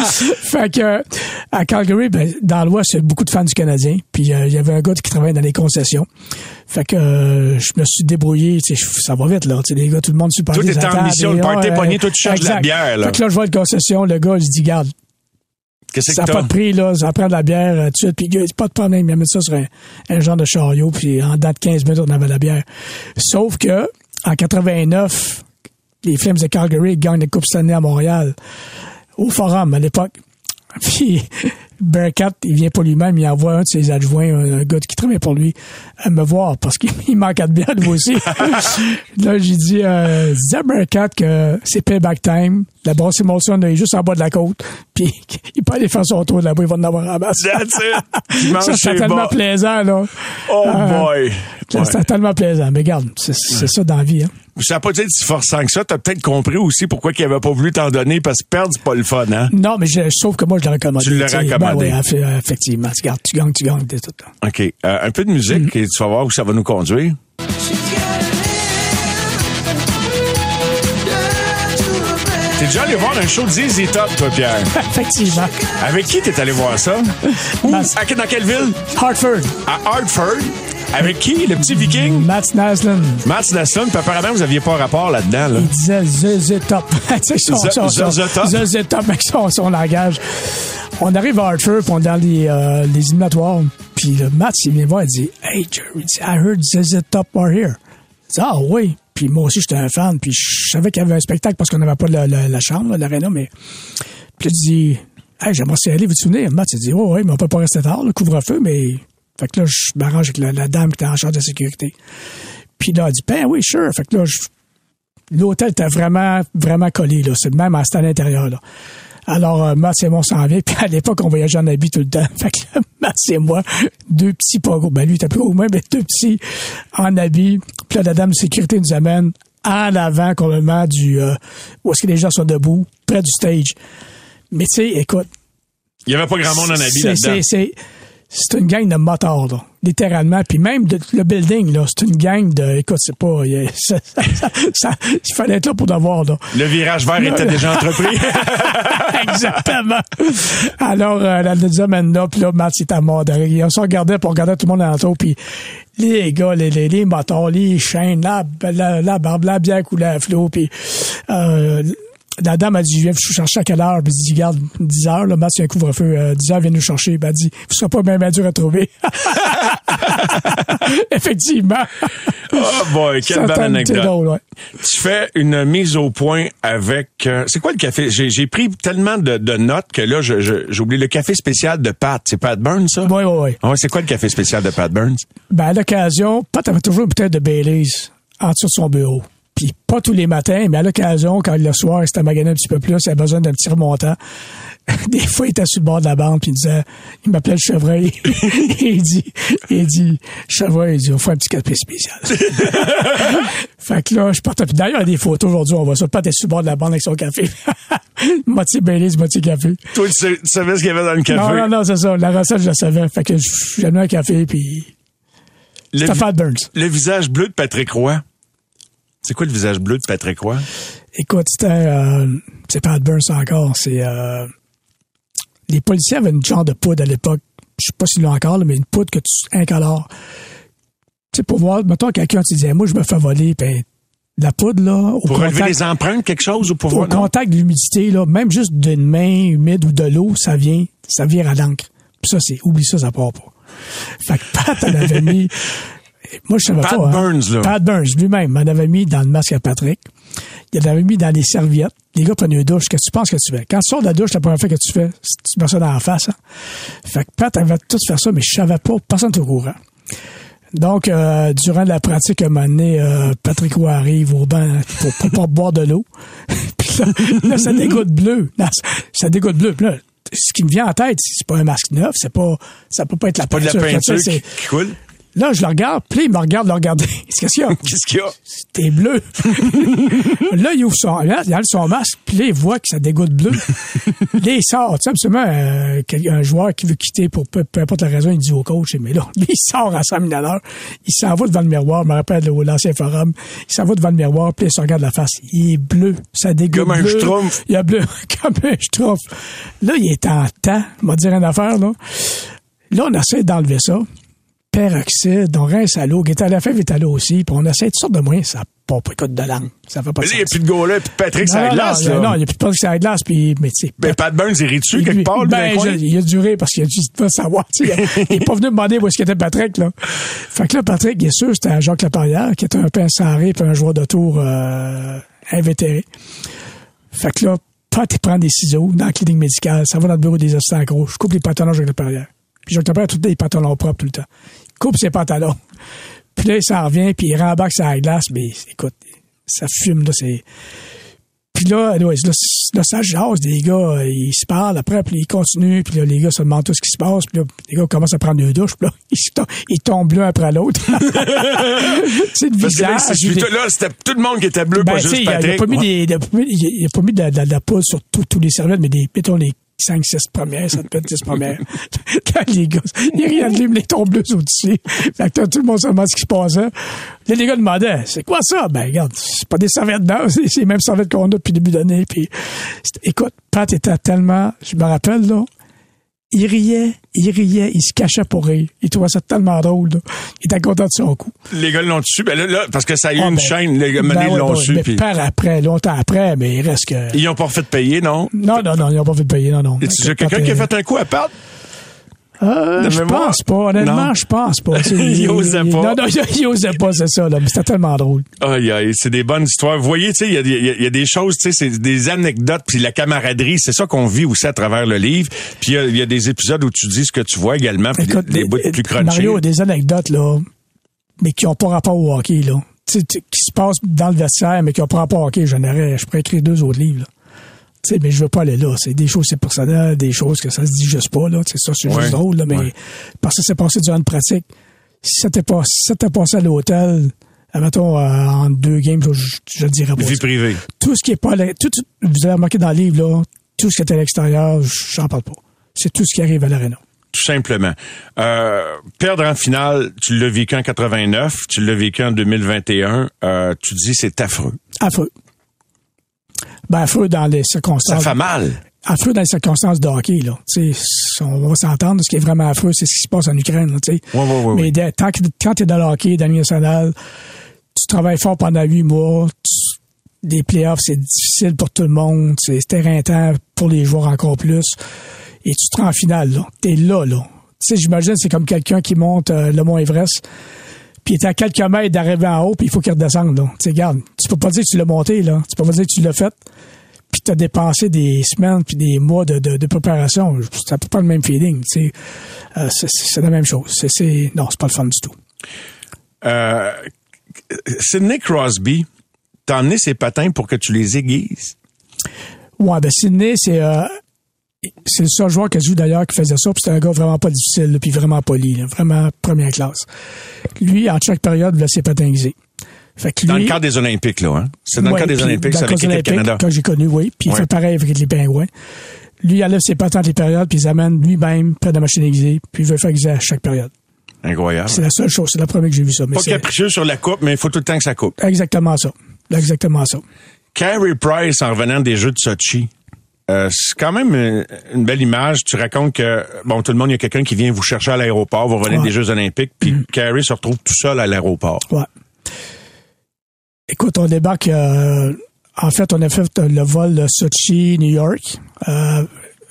fait que à Calgary, ben, dans l'Ouest, il y a beaucoup de fans du Canadien. Puis euh, il y avait un gars qui travaillait dans les concessions. Fait que euh, je me suis débrouillé. Ça va vite, là. les gars, tout le monde super Tout est en mission, le party ouais, pogné, toi tu cherches de la bière. Là. Fait que là, je vois le concession, le gars, il dit, garde. Qu'est-ce ça n'a pas de prix, là. Ça prend de la bière euh, tout de suite. Puis, il pas de problème. Il mis ça sur un, un, genre de chariot. Puis, en date 15 minutes, on avait la bière. Sauf que, en 89, les Flames de Calgary gagnent la Coupe Stanley à Montréal, au Forum à l'époque. Puis Bearcat, il vient pas lui-même, il envoie un de ses adjoints, un, gars qui travaille pour lui, à me voir parce qu'il manque de bière lui aussi. là, j'ai dit, euh, à Bearcat que c'est payback time. La brosse Molson est juste en bas de la côte. Puis il peut aller faire son tour là-bas, il va en avoir un masse. Ça, c'est tellement plaisant, là. Oh boy. Ouais. C'est tellement plaisant. Mais regarde, c'est ouais. ça dans la vie. Hein. Ça n'a pas été si forçant que ça. T'as peut-être compris aussi pourquoi il avait pas voulu t'en donner, parce que perdre, c'est pas le fun, hein? Non, mais je, sauf que moi, je l'ai recommandé. Tu l'as recommandé. Ben oui, effectivement. Tu, gardes, tu gagnes, tu gagnes, tout le temps. OK. Euh, un peu de musique, mm -hmm. et tu vas voir où ça va nous conduire. T'es déjà allé voir un show de ZZ Top, toi, Pierre? Effectivement. Avec qui t'es allé voir ça? Où? À, dans quelle ville? Hartford. À Hartford? Avec qui? Le petit viking? Matt Naslund. Matt Naslund. Puis apparemment, vous aviez pas rapport là-dedans. Là. Il disait ZZ Top. son, son, ZZ Top avec son, son langage. On arrive à Hartford, puis on est dans les, euh, les éliminatoires. Puis le Matt, il vient voir, il dit Hey, Jerry, I heard ZZ Top are here. Il dit, ah oui. Puis moi aussi, j'étais un fan. Puis je savais qu'il y avait un spectacle parce qu'on n'avait pas la, la, la chambre, l'aréna. Mais puis il dit Hey, j'aimerais y aller, vous-tu venir? Matt, il dit Oh, oui, mais on peut pas rester tard, le couvre-feu, mais. Fait que là, je m'arrange avec la, la, dame qui était en charge de la sécurité. Puis là, elle dit Ben oui, sure. Fait que là, l'hôtel était vraiment, vraiment collé, là. C'est même à l'intérieur, là. Alors, euh, Matt et moi, on s'en vient. Puis à l'époque, on voyageait en habit tout le temps. Fait que là, Matt et moi, deux petits pas gros. Ben lui, il était plus gros mais deux petits en habit. Puis là, la dame de sécurité nous amène en avant complètement du... Euh, où est-ce que les gens sont debout, près du stage. Mais tu sais, écoute... Il y avait pas grand monde en habit là-dedans. C'est c'est une gang de motards, là, littéralement. Puis même de, le building, là, c'est une gang de. Écoute, c'est pas. Ça, ça, ça, il fallait être là pour l'avoir, là. Le virage vert était déjà entrepris. Exactement. Alors, euh, la deuxième là, puis là, Matt, il était mort de rire. On se regardait pour regarder tout le monde alentour, puis les gars, les, les, les motards, les chaînes, la, la, la barbe, la bière coulée à flot, puis. Euh, la dame a dit, je viens vous chercher à quelle heure? Puis elle dit, garde, 10 heures, là, Matt, c'est un couvre-feu, euh, 10 heures, viens nous chercher. Puis elle dit, vous serez pas bien, bien dur à trouver. Effectivement. Oh boy, quelle belle anecdote. Drôle, ouais. Tu fais une mise au point avec, euh, c'est quoi le café? J'ai pris tellement de, de, notes que là, j'ai je, oublié le café spécial de Pat. C'est Pat Burns, ça? Oui, oui, oui. Ouais, c'est quoi le café spécial de Pat Burns? Ben, à l'occasion, Pat avait toujours une bouteille de Baileys en dessous de son bureau. Puis pas tous les matins, mais à l'occasion, quand le soir, il s'était magané un petit peu plus, il avait besoin d'un petit remontant. Des fois, il était sur le bord de la bande, puis il disait, il m'appelait le chevreuil. il dit, il dit, chevreuil, il dit, on fait un petit café spécial. fait que là, je partais. Puis d'ailleurs, il y a des photos aujourd'hui, on voit ça. Pat est sur le bord de la bande avec son café. moitié Baileys, moitié café. Toi, tu, savais ce qu'il y avait dans le café. Non, non, non, c'est ça. La recette, je la savais. Fait que j'ai mis un café, puis le, Burns. le visage bleu de Patrick Roy. C'est quoi le visage bleu de Patrick Roy? Écoute, c'était, euh, c'est pas Burns encore, c'est, euh, les policiers avaient une genre de poudre à l'époque. Je sais pas s'ils l'ont encore, là, mais une poudre que tu incolores. Tu sais, pour voir, mettons, quelqu'un, tu disais, moi, je me fais voler, ben, la poudre, là, au Pour relever contact, les empreintes, quelque chose, ou pour au voir? contact de l'humidité, là, même juste d'une main humide ou de l'eau, ça vient, ça vient à l'encre. Puis ça, c'est, oublie ça, ça part pas. Fait que Pat, elle avait mis, moi, je savais Pat pas. hein. Burns, là. Pat Burns, lui-même, m'en avait mis dans le masque à Patrick. Il l'avait mis dans les serviettes. Les gars prenaient une douche. Qu'est-ce que tu penses que tu fais? Quand tu sors de la douche, la première fois que tu fais, c'est- tu mets ça dans la face. Hein? Fait que Pat avait tout faire ça, mais je savais pas. Personne n'était au courant. Donc, euh, durant la pratique, à un moment donné, euh, Patrick Roy arrive au banc pour, pour pas boire de l'eau. Puis là, là, ça dégoûte bleu. Là, ça, dégoûte bleu. Puis là, ce qui me vient en tête, c'est pas un masque neuf, c'est pas, ça peut pas être la Pas de la peinture. peinture qui coule? Là, je le regarde, puis il me regarde le regarder. Qu'est-ce qu'il y a? Qu'est-ce qu'il y a? T'es bleu. là, il ouvre son, là, il enlève son masque, puis là, il voit que ça dégoûte bleu. là, il sort. Tu sais, absolument, euh, un joueur qui veut quitter pour peu, peu importe la raison, il dit au coach, mais là, il sort à 100 000 à l'heure. Il s'en va devant le miroir, je me rappelle l'ancien forum. Il s'en va devant le miroir, puis il se regarde la face. Il est bleu. Ça dégoûte Comme un bleu. schtroumpf. Il est bleu, comme un schtroumpf. Là, il est en temps. Vais te dire une affaire, là. Là, on essaie d'enlever ça. Peroxyde, on rince à l'eau. Guetta la fève est à l'eau aussi. Puis on essaie toutes sortes de moyens. Ça pas pas écoute de langue. Ça fait pas Mais il n'y a plus de gars là, puis Patrick, ça non, non, glace, non, là. non, il n'y a plus de pas que ça glace. Puis, mais tu sais, Ben, Pat Burns, il rit-tu quelque part, ben, je- il a duré parce qu'il a dû pas savoir. tu sais. Il il est pas venu me demander où est-ce qu'était Patrick, là. Fait que là, Patrick, bien sûr, c'était Jacques Laparrière, qui était un insarré puis un joueur de tour, euh, invétéré. Fait que là, Pat, il prend des ciseaux dans la clinique médicale. Ça va dans le bureau des assistants gros. Je coupe les pantalons à Jacques Laparrière. Puis Jacques Laparrière, a tout le temps des pantalons propres tout le temps. Coupe ses pantalons. Puis là, il s'en revient, puis il rembarque sur la glace. Mais écoute, ça fume, là, c'est... Puis là, là, là, ça jase, les gars, euh, ils se parlent après, puis ils continuent, puis là, les gars se demandent tout ce qui se passe, puis là, les gars commencent à prendre deux douches, puis là, ils, tombent- ils tombent l'un après l'autre. c'est le Parce que là, visage. les- là, c'était tout le monde qui était bleu, ben, pas juste il Patrick. pas Ouais. il a pas mis- de, la poudre sur tous tous les serviettes, mais des, mettons, les 5, 6 premières, ça peut être 10 premières. Là, les gars, il y a rien de lui, mais les tombeuses au-dessus. Fait que tout le monde se demande ce qui se passait. Là, les gars demandaient, c'est quoi ça? Ben, regarde, c'est pas des serviettes d'or, c'est les mêmes serviettes qu'on a depuis le début d'année. Puis, écoute, Pat était tellement, je me rappelle, là, il riait, il riait, il se cachait pour rire. Il trouvait ça tellement drôle, là. Il était content de son coup. Les gars l'ont dessus. Ben là, là, parce que ça a eu Ah, une ben, chaîne, les gars, ben ouais, l'ont ben su. Mais par après, longtemps après, mais il reste que... Ils ont pas refait de payer, non? Non, non, non, ils n'ont pas fait de payer, non, non. Y quelqu'un qui a fait un coup à Pat? Euh, je pense pas, honnêtement, je pense pas. Il osait pas. Non, non, il, osait pas, c'est ça, là. Mais c'était tellement drôle. Aïe, aïe, c'est des bonnes histoires. Vous voyez, tu sais, il y a, des- il y a- il y a des choses, tu sais, c'est des anecdotes, puis la camaraderie, c'est ça qu'on vit aussi à travers le livre. Puis il y a- il y, a des épisodes où tu dis ce que tu vois également, puis Écoute, des, des bouts plus crunchés. Mario a des anecdotes, là, mais qui n'ont pas rapport au hockey, là. Qui se passent dans le vestiaire, mais qui n'ont pas rapport au hockey. Aurais, je pourrais écrire deux autres livres, là. Sais, mais je veux pas aller là. C'est des choses, c'est personnel, des choses que ça se dit juste pas, là. C'est ça, c'est Ouais. juste drôle, là, mais Ouais. parce que c'est passé durant une pratique. Si ça t'était pas, si passé à l'hôtel, admettons, euh, en deux games, je, je le dirais pas. Vie privée. tout ce qui est pas tout, tout- vous avez remarqué dans le livre là, tout ce qui est à l'extérieur, j'en parle pas. C'est tout ce qui arrive à l'aréna. Tout simplement. Euh, perdre en finale, tu l'as vécu en 89, tu l'as vécu en 2021. Euh, tu dis c'est affreux. Affreux. Ben affreux dans les Ça circonstances. fait mal. Affreux dans les circonstances de hockey là. On va s'entendre. Ce qui est vraiment affreux, c'est ce qui se passe en Ukraine. Là, tu sais. Ouais, ouais, ouais, Mais dès- tant que, quand t'es dans le hockey, dans national, tu travailles fort pendant huit mois. tu- des playoffs, c'est difficile pour tout le monde. C'est c'est éreintant pour les joueurs encore plus. Et tu te rends en finale, là. T'es là, là. Tu sais, j'imagine, c'est comme quelqu'un qui monte euh, le Mont Everest, puis il est à quelques mètres d'arriver en haut, puis il faut qu'il redescende, là. Tu regarde, tu peux pas dire que tu l'as monté, là. Tu peux pas dire que tu l'as fait, puis t'as dépensé des semaines puis des mois de, de, de préparation. Ça peut pas le même feeling, tu sais. Euh, c'est- c'est la même chose. C'est, c'est, non, c'est pas le fun du tout. Euh, Sidney Crosby, t'as emmené ses patins pour que tu les aiguises? Ouais, ben Sidney, c'est euh, c'est le seul joueur que j'ai vu d'ailleurs qui faisait ça, puis c'était un gars vraiment pas difficile, là, puis vraiment poli, là, vraiment première classe. Lui, en chaque période, il voulait ses patins aiguisés. Fait que Dans le cadre des Olympiques, là, hein? C'est dans le cadre des Olympiques, c'est le avec l'équipe Canada. Quand j'ai connu, oui. Puis Ouais. il fait pareil avec les pingouins. Lui, il enlève ses patins entre les périodes, puis il les amène lui-même près de la machine aiguisée, puis il veut faire aiguiser à chaque période. Incroyable. C'est la seule chose, c'est la première que j'ai vu ça. Mais Pas capricieux sur la coupe, mais il faut tout le temps que ça coupe. exactement ça. Exactement ça. Carey Price en revenant des Jeux de Sochi. Euh, c'est quand même une belle image. Tu racontes que, bon, tout le monde, il y a quelqu'un qui vient vous chercher à l'aéroport, vous revenez Ouais. des Jeux olympiques, puis Carey se retrouve tout seul à l'aéroport. Ouais. Écoute, on débarque. euh, en fait, on a fait euh, le vol de Sochi, New York. Euh,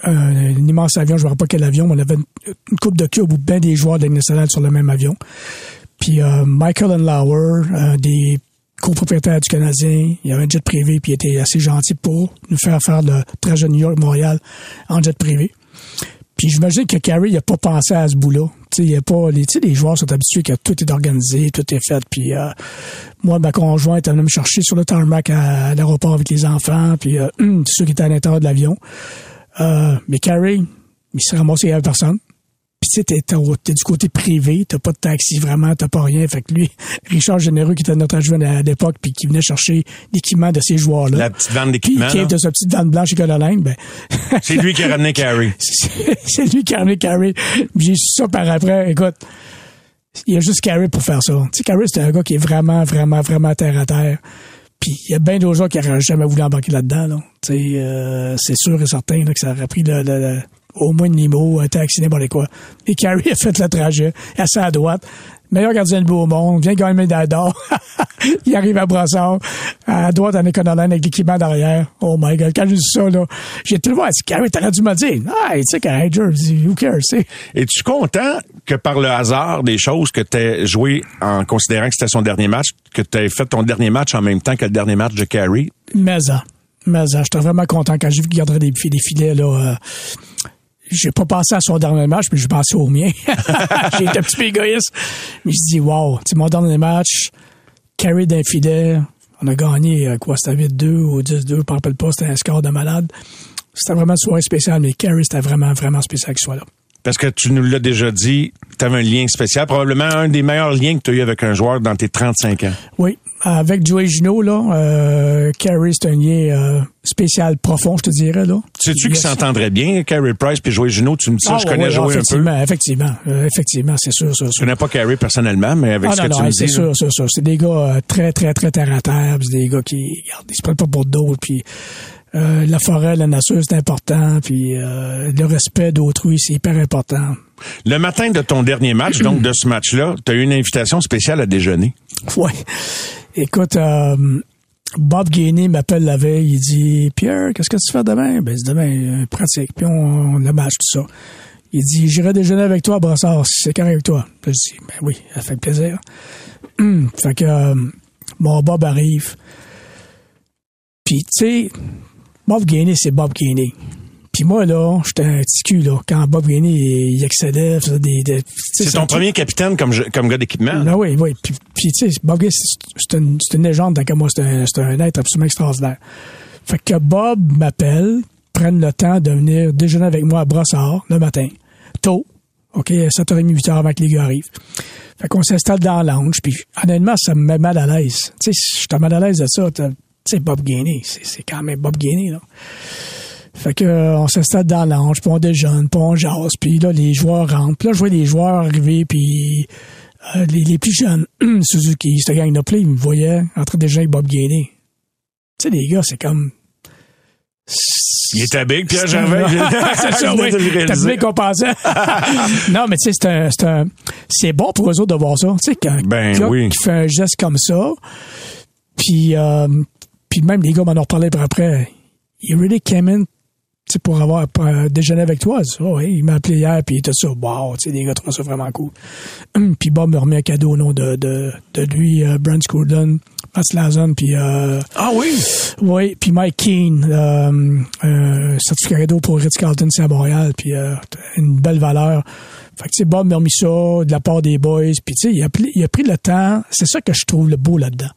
un, un immense avion, je ne me rappelle pas quel avion, mais on avait une, une coupe de cubes ou bien des joueurs de nationale sur le même avion. Puis euh, Michael Lauer, un des copropriétaires du Canadien, il avait un jet privé, puis il était assez gentil pour nous faire faire le trajet New York-Montréal en jet privé. Puis j'imagine que Carey n'a pas pensé à ce bout-là. Tu sais, pas les, les joueurs sont habitués que tout est organisé, tout est fait. Puis euh, moi, ma conjointe, elle venait me chercher sur le tarmac à, à l'aéroport avec les enfants, puis euh, ceux qui étaient à l'intérieur de l'avion. Euh, mais Carey, il s'est ramassé, avait personne. Puis tu sais, t'es, t'es du côté privé, t'as pas de taxi vraiment, t'as pas rien. Fait que lui, Richard Généreux, qui était notre adjoint à l'époque, puis qui venait chercher l'équipement de ces joueurs-là. La petite vanne Puis d'équipement, qui de sa petite vanne blanche et ben... C'est lui qui a ramené Carey. c'est lui qui a amené Carey. Puis J'ai su ça par après. Écoute, il y a juste Carey pour faire ça. Tu sais, Carey, c'est un gars qui est vraiment, vraiment, vraiment terre à terre. Puis il y a bien d'autres gens qui n'auraient jamais voulu embarquer là-dedans. Là. Tu sais, euh, c'est sûr et certain là, que ça aurait pris le, le- le- au moins une limo, un taxi, n'importe quoi. Et Carey a fait le trajet, assis à droite. Meilleur gardien de but au monde, vient gagner médaille d'or. il arrive à Brassard, à droite en économie avec l'équipement derrière. Oh my God, quand j'ai vu ça, là, j'ai tout le voir. Carey, t'aurais dû me dire, ah, tu sais, Carey, who cares, tu. Es-tu content que par le hasard des choses que as joué en considérant que c'était son dernier match, que tu fait ton dernier match en même temps que le dernier match de Carey? Mais. Mais. J'étais vraiment content quand j'ai vu qu'il garderait des filets, là. euh, j'ai pas pensé à son dernier match, mais j'ai pensé au mien. j'ai été un petit peu égoïste. Mais je dis, wow, c'est mon dernier match. Carry d'un filet. On a gagné, euh, quoi, c'était 8-2 ou 10-2, je me rappelle pas, c'était un score de malade. C'était vraiment une soirée spéciale, mais Carey, c'était vraiment, vraiment spécial qu'il soit là. Parce que tu nous l'as déjà dit, tu avais un lien spécial, probablement un des meilleurs liens que tu as eu avec un joueur dans tes 35 ans. Oui, avec Joey Gino, là, euh, Carey, c'est un lien euh, spécial profond, je te dirais, là. Sais-tu qui Yes. s'entendrait bien, Carey Price puis Joey Junot? Tu me dis ça, Ah, je connais ouais, Joey un peu. effectivement, Effectivement, euh, effectivement, c'est sûr, c'est Je sûr. connais pas Carey personnellement, mais avec Ah ce non, que tu non, me c'est dis. sûr, c'est sûr. C'est des gars euh, très, très, très terre à terre. C'est des gars qui, regarde, ils se prennent pas pour d'autres. Puis euh, la forêt, la nature, c'est important. Puis euh, le respect d'autrui, c'est hyper important. Le matin de ton dernier match, donc de ce match-là, tu as eu une invitation spéciale à déjeuner. Ouais. Écoute, euh, Bob Gainey m'appelle la veille. Il dit Pierre, qu'est-ce que tu fais demain Ben, c'est demain, euh, pratique. Puis on, on le match, tout ça. Il dit J'irai déjeuner avec toi Brassard, si c'est correct avec toi. Puis je dis Ben oui, ça fait plaisir. Hum, fait que euh, mon Bob arrive. Puis, tu sais, Bob Gainey, c'est Bob Gainey. Puis moi, là, j'étais un petit cul, là. Quand Bob Gainey, il excédait, faisait des... C'est ton premier capitaine comme, je- comme gars d'équipement. ben oui, oui. Puis, puis, tu sais, Bob Gay, c'est une, une légende, d'accord, moi, c'est un, un être absolument extraordinaire. Fait que Bob m'appelle, prenne le temps de venir déjeuner avec moi à Brossard le matin, tôt, OK, 7h30, 8h avant que les gars arrivent. Fait qu'on s'installe dans la lounge, puis honnêtement, ça me met mal à l'aise. Tu sais, j'étais mal à l'aise de ça. Sais, Bob Gainey, c'est c'est quand même Bob Gainey, là. Fait que euh, on s'installe dans la lounge, puis on déjeune, puis on jase, puis là, les joueurs rentrent. Puis là, je vois les joueurs arriver, puis euh, les, les plus jeunes, Suzuki, cette gang-là, ils me voyaient en train de déjeuner avec Bob Gainey. Tu sais, les gars, c'est comme... Il était big, Pierre C'est Gervais. c'est ça, Je oui. T'as bien qu'on pensait. non, mais tu sais, c'est un, c'est un, c'est bon pour eux autres de voir ça. Tu sais, qu'un Ben oui. qui fait un geste comme ça, puis, euh, puis même les gars m'en ont reparlé par après. Il really came in, pour avoir pour, euh, déjeuner avec toi. Oh, oui, il m'a appelé hier, puis il était ça. Wow, tu sais, les gars trouvent ça vraiment cool. Hum, puis Bob me remet un cadeau au nom de, de, de lui, euh, Brent Scourdon, Matt Slazon, puis euh, Ah oui? oui, puis Mike Keane, euh, un certificat cadeau pour Ritz-Carlton, c'est à Montréal, puis euh, une belle valeur. Fait que, tu sais, Bob m'a remis ça de la part des boys, puis tu sais, il a, il a pris le temps, c'est ça que je trouve le beau là-dedans.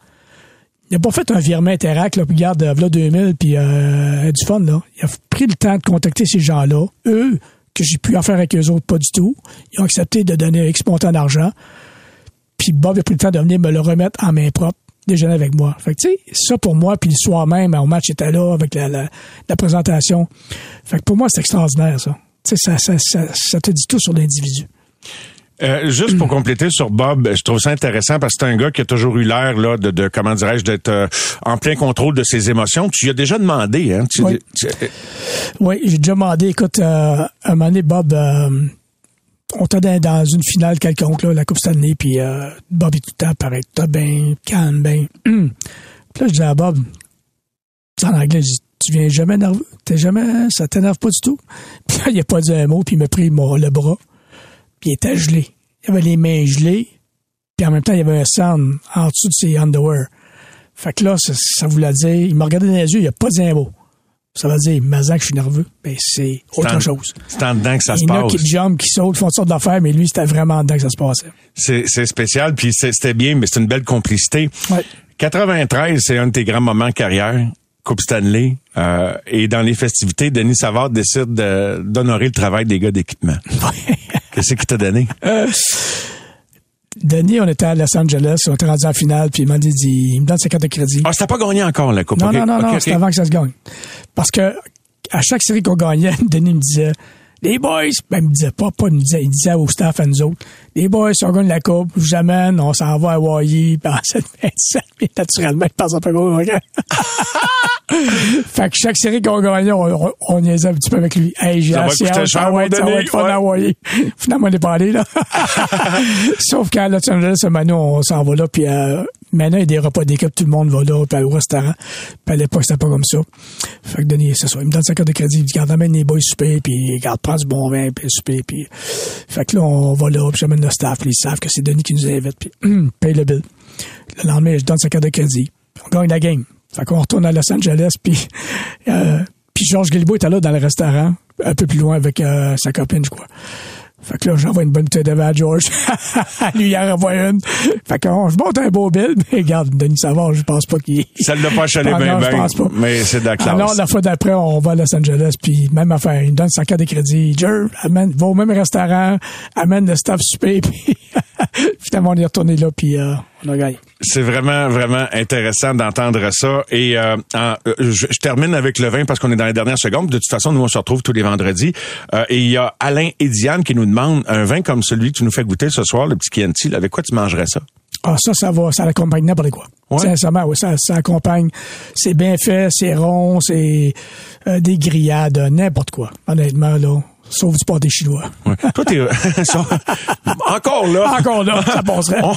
Il a pas fait un virement interact, là, puis garde, là, 2000, puis euh, du fun, là. Il a pris le temps de contacter ces gens-là. Eux, que j'ai pu en faire avec eux autres, pas du tout. Ils ont accepté de donner X montant d'argent. Puis Bob a pris le temps de venir me le remettre en main propre, déjeuner avec moi. Fait que, tu sais, ça pour moi, puis le soir même, au match, j'étais là avec la, présentation. Fait que pour moi, c'est extraordinaire, ça. Tu sais, ça, ça, ça te dit tout sur l'individu. Euh, juste pour compléter sur Bob, je trouve ça intéressant parce que c'est un gars qui a toujours eu l'air là de, de comment dirais-je d'être euh, en plein contrôle de ses émotions. Tu lui as déjà demandé, hein? Tu, Oui, tu- oui j'ai déjà demandé. Écoute, euh, un moment donné, Bob, euh, on était dans, dans une finale quelconque, là, la Coupe Stanley, puis euh, Bob est tout le temps pareil, t'as bien, calme, bien. puis là, je dis à Bob, en anglais, je dis, tu viens jamais nerveux, t'es jamais, ça t'énerve pas du tout. Puis là, il a pas dit un mot, puis il m'a pris mon, le bras, puis il était gelé. Il avait les mains gelées, puis en même temps, il y avait un sound en dessous de ses underwear. Fait que là, ça, ça voulait dire, il m'a regardé dans les yeux, il a pas dit un mot. Ça veut dire, mais que je suis nerveux. Ben, c'est autre en- chose. C'est en dedans que ça se Il y en a passe. qui jump, qui sautent, font toutes sortes d'affaires, mais lui, c'était vraiment dedans que ça se passait. C'est spécial, puis c'était bien, mais c'est une belle complicité. Ouais. 93, c'est un de tes grands moments de carrière. Coupe Stanley. Euh, et dans les festivités, Denis Savard décide de- d'honorer le travail des gars d'équipement. Qu'est-ce qu'il t'a donné? Denis, on était à Los Angeles, on était rendu en finale, puis il m'a dit, il me donne sa carte de crédit. Ah, c'était pas gagné encore, la Coupe. non, ok. non, non, Ok, non, c'était avant que ça se gagne. Parce que à chaque série qu'on gagnait, Denis me disait, les boys, ben, il me disait pas, pas, il me disait, il disait au staff à nous autres, les boys, on gagne la coupe, je vous amène, on s'en va à Hawaii, en 727, mais naturellement, je pense un peu gros, fait que chaque série qu'on gagnait, on, on, on niaisait un petit peu avec lui. Hey, j'ai assez hâte, ça va mon être, ça va Denis, être fun ouais. à Hawaii. Finalement, on n'est pas allé, là. Sauf qu'à Los Angeles, Manu, on s'en va là, puis euh, maintenant, il y a des repas d'équipe, tout le monde va là, puis au restaurant. Puis à l'époque, c'était pas comme ça. Fait que Denis, c'est ça. Il me donne sa carte de crédit, il dit, garde, amène les boys souper, puis garde, prends du bon vin, puis souper, puis... Fait que là, on va là, puis j'amène le staff, puis ils savent que c'est Denis qui nous invite, puis paye le bill. Le lendemain, je donne sa carte de crédit. On gagne la game. Fait qu'on retourne à Los Angeles, puis... Euh, puis Georges Guilbeault était là dans le restaurant, un peu plus loin avec euh, sa copine, je crois. Fait que là, j'envoie une bonne bouteille de vin à George. Lui, il en renvoie une. Fait que je monte un beau bill, mais regarde, Denis Savard, je pense pas qu'il... Ça l'a pas chalé Ah, bien, bien. pense pas. Mais c'est de la classe. Alors, la fois d'après, on va à Los Angeles, puis même affaire, il me donne sa carte de crédit. Jer, amène, va au même restaurant, amène le staff souper, puis finalement, on est retourné là, puis euh, on a gagné. C'est vraiment, vraiment intéressant d'entendre ça. Et euh, en- euh, je, je termine avec le vin parce qu'on est dans les dernières secondes. De toute façon, nous, on se retrouve tous les vendredis. Euh, et il y a Alain et Diane qui nous demandent un vin comme celui que tu nous fais goûter ce soir, le petit Chianti. Avec quoi tu mangerais ça? Ah, ça, ça va, ça l'accompagne n'importe quoi. Ouais. Sincèrement, oui, ça, ça accompagne. C'est bien fait, c'est rond, c'est euh, des grillades, n'importe quoi. Honnêtement, là. Sauf du pâté chinois? Ouais. Toi, t'es... ça- Encore là. Encore là, ça passerait. On-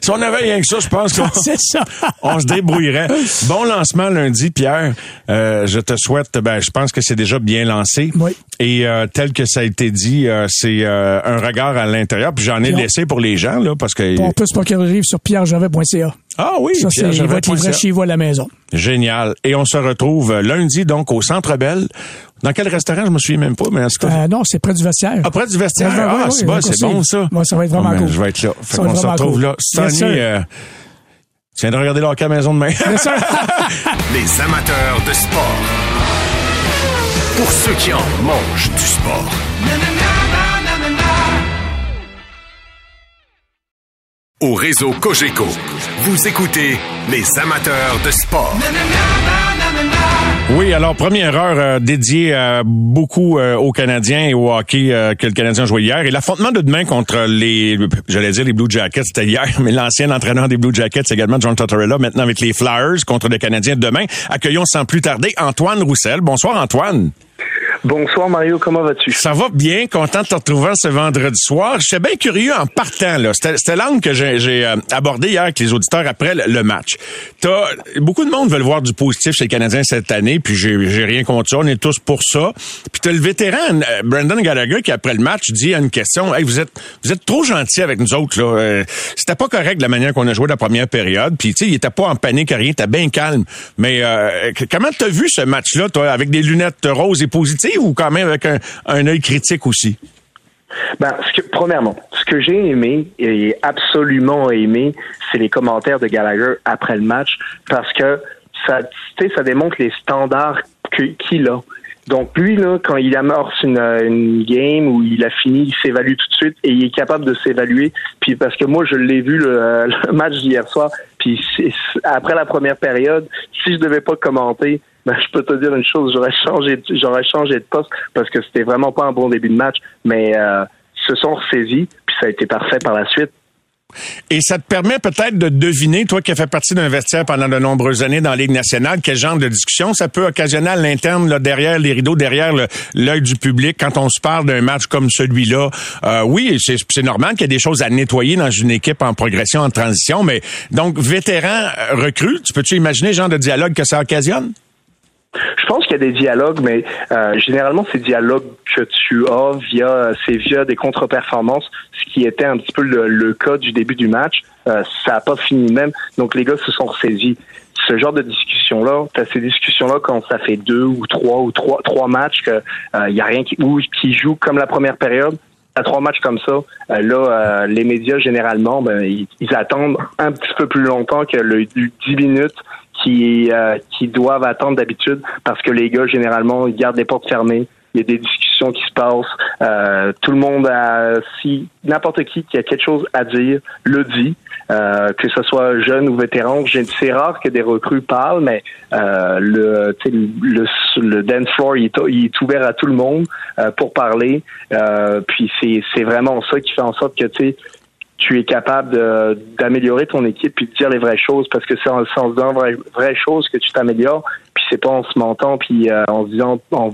si on avait rien que ça, je pense qu'on C'est ça. on se débrouillerait. Bon lancement lundi, Pierre. Euh, je te souhaite, ben, je pense que c'est déjà bien lancé. Oui. Et euh, tel que ça a été dit, euh, c'est euh, un regard à l'intérieur. Puis j'en ai laissé pour les gens, là, parce que... On peut se procurer sur pierregervais.ca. Ah oui, Ça, c'est, Pierre livré Gervais.ca. chez vous à la maison. Génial. Et on se retrouve euh, lundi, donc, au Centre Belle. Dans quel restaurant? Je me souviens même pas, mais en tout cas... Euh, non, c'est près du vestiaire. Après du vestiaire. Ah, c'est bon, c'est bon, ça. Ouais, ça va être vraiment Ah, ben, cool. Je vais être là. Fait qu'on se retrouve cool. là. Sonny, euh, tu viens de regarder le hockey à la maison demain. Les amateurs de sport. Pour ceux qui en mangent du sport. Au réseau Cogeco, vous écoutez les amateurs de sport. Oui, alors première heure euh, dédiée euh, beaucoup euh, aux Canadiens et au hockey que le Canadien joué hier. Et l'affrontement de demain contre les, j'allais dire les Blue Jackets, c'était hier, mais l'ancien entraîneur des Blue Jackets également, John Tortorella, maintenant avec les Flyers contre les Canadiens demain. Accueillons sans plus tarder Antoine Roussel. Bonsoir Antoine. Bonsoir Mario, comment vas-tu? Ça va bien, content de te retrouver ce vendredi soir. J'étais bien curieux en partant. là. C'était l'angle que j'ai euh, abordé hier avec les auditeurs après le, match. T'as, beaucoup de monde veulent voir du positif chez les Canadiens cette année, puis j'ai rien contre ça. On est tous pour ça. Puis t'as le vétéran euh, Brandon Gallagher qui après le match dit à une question, hey, vous êtes vous êtes trop gentil avec nous autres là. Euh, C'était pas correct la manière qu'on a joué la première période. Puis tu sais, il était pas en panique, rien, était bien calme. Mais euh, comment t'as vu ce match-là, toi, avec des lunettes roses et positives ou quand même avec un, un œil critique aussi? Ben, premièrement, ce que j'ai aimé et absolument aimé, c'est les commentaires de Gallagher après le match parce que ça, ça démontre les standards qu'il a. Donc lui, là, quand il amorce une, game où il a fini, il s'évalue tout de suite et il est capable de s'évaluer. Puis parce que moi, je l'ai vu le, le match d'hier soir. Puis après la première période, si je devais pas commenter, ben, je peux te dire une chose, j'aurais changé, j'aurais changé de poste parce que c'était vraiment pas un bon début de match. Mais euh, ils se sont ressaisis, puis ça a été parfait par la suite. Et ça te permet peut-être de deviner, toi qui as fait partie d'un vestiaire pendant de nombreuses années dans la Ligue nationale, quel genre de discussion ça peut occasionner à l'interne, là, derrière les rideaux, derrière l'œil du public, quand on se parle d'un match comme celui-là. Euh, oui, c'est normal qu'il y ait des choses à nettoyer dans une équipe en progression, en transition, mais donc, vétéran, euh, recrue, tu peux-tu imaginer le genre de dialogue que ça occasionne? Je pense qu'il y a des dialogues, mais euh, généralement, ces dialogues que tu as via, c'est via des contre-performances, ce qui était un petit peu le, cas du début du match. Euh, ça n'a pas fini même, donc les gars se sont ressaisis. Ce genre de discussion-là, tu as ces discussions-là quand ça fait deux ou trois ou trois, trois matchs que il euh, a rien qui, ou qui joue comme la première période. À trois matchs comme ça, euh, là, les médias généralement, ben, ils, attendent un petit peu plus longtemps que le 10 minutes qui, euh, qui doivent attendre d'habitude parce que les gars, généralement, ils gardent les portes fermées. Il y a des discussions qui se passent. Euh, tout le monde a, si n'importe qui qui a quelque chose à dire, le dit. Euh, que ce soit jeune ou vétéran, c'est rare que des recrues parlent, mais euh, le, le, le dance floor il est, il est, ouvert à tout le monde euh, pour parler. Euh, puis c'est vraiment ça qui fait en sorte que tu sais tu es capable d'améliorer ton équipe puis de dire les vraies choses parce que c'est en, en disant vraies, vraies choses que tu t'améliores. Puis c'est pas en se mentant puis euh, en se disant en,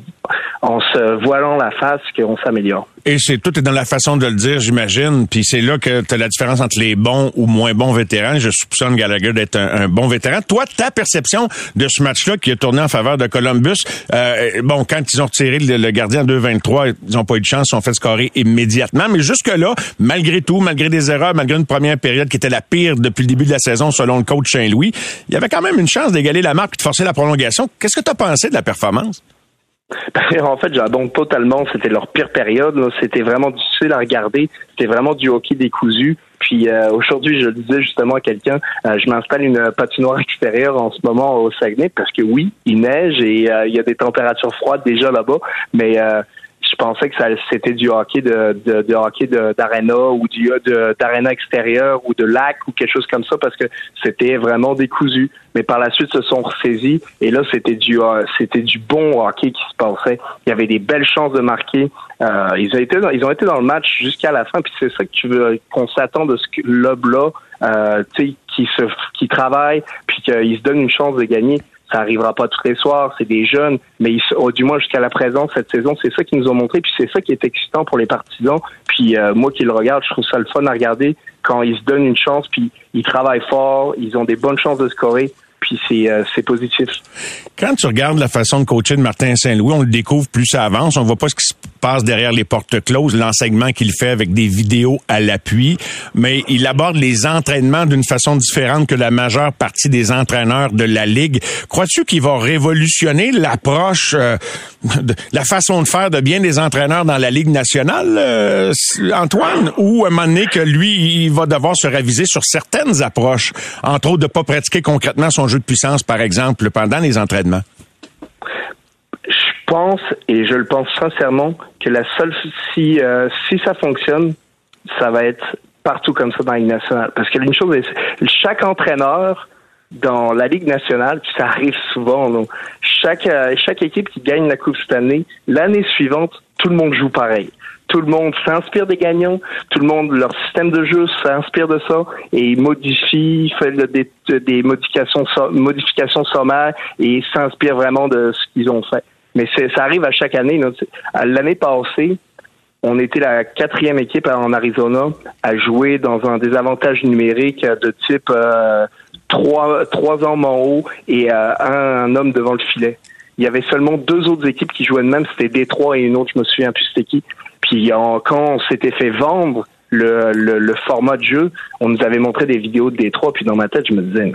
en se voilant la face qu'on s'améliore. Et c'est tout est dans la façon de le dire, j'imagine. Puis c'est là que tu as la différence entre les bons ou moins bons vétérans. Je soupçonne Gallagher d'être un, bon vétéran. Toi, ta perception de ce match-là qui a tourné en faveur de Columbus, euh, bon, quand ils ont retiré le, gardien 2-23, ils n'ont pas eu de chance, ils ont fait scorer immédiatement. Mais jusque-là, malgré tout, malgré des erreurs, malgré une première période qui était la pire depuis le début de la saison selon le coach Saint-Louis, il y avait quand même une chance d'égaler la marque et de forcer la prolongation. Qu'est-ce que tu as pensé de la performance? En fait, j'abonde totalement. C'était leur pire période. C'était vraiment difficile à regarder. C'était vraiment du hockey décousu. Puis euh, aujourd'hui, je le disais justement à quelqu'un, euh, je m'installe une patinoire extérieure en ce moment au Saguenay parce que oui, il neige et euh, il y a des températures froides déjà là-bas, mais je pensais que ça c'était du hockey de, de, de hockey d'arena ou du d'arena extérieur ou de lac ou quelque chose comme ça parce que c'était vraiment décousu. Mais par la suite, se sont ressaisis et là c'était du euh, c'était du bon hockey qui se passait. Il y avait des belles chances de marquer. Euh, ils ont été dans, ils ont été dans le match jusqu'à la fin. Puis c'est ça que tu veux qu'on s'attend de ce club là, euh, qui se qui travaille puis qu'ils se donnent une chance de gagner ça arrivera pas tous les soirs, c'est des jeunes, mais ils, oh, du moins jusqu'à la présent cette saison, c'est ça qu'ils nous ont montré, puis c'est ça qui est excitant pour les partisans. Puis euh, moi qui le regarde, je trouve ça le fun à regarder quand ils se donnent une chance, puis ils travaillent fort, ils ont des bonnes chances de scorer puis c'est euh, positif. Quand tu regardes la façon de coacher de Martin Saint-Louis, on le découvre plus ça avance, on voit pas ce qui se passe derrière les portes closes, l'enseignement qu'il fait avec des vidéos à l'appui, mais il aborde les entraînements d'une façon différente que la majeure partie des entraîneurs de la ligue. Crois-tu qu'il va révolutionner l'approche, euh, la façon de faire de bien des entraîneurs dans la ligue nationale, euh, Antoine, ou à un moment donné que lui, il va devoir se raviser sur certaines approches, entre autres de pas pratiquer concrètement son jeu de puissance, par exemple, pendant les entraînements? Je pense, et je le pense sincèrement, que la seule si euh, si ça fonctionne, ça va être partout comme ça dans la Ligue nationale. Parce que une chose, chaque entraîneur dans la Ligue nationale, puis ça arrive souvent, chaque euh, chaque équipe qui gagne la Coupe cette année, l'année suivante, tout le monde joue pareil tout le monde s'inspire des gagnants, tout le monde, leur système de jeu s'inspire de ça et modifie, fait des, des modifications, modifications sommaires et s'inspire vraiment de ce qu'ils ont fait. Mais ça arrive à chaque année. L'année passée, on était la quatrième équipe en Arizona à jouer dans un désavantage numérique de type euh, trois, hommes en haut et euh, un, homme devant le filet. Il y avait seulement deux autres équipes qui jouaient de même, c'était Détroit et une autre, je me souviens plus c'était qui. Puis quand on s'était fait vendre le, le, format de jeu, on nous avait montré des vidéos de Détroit, puis dans ma tête, je me disais,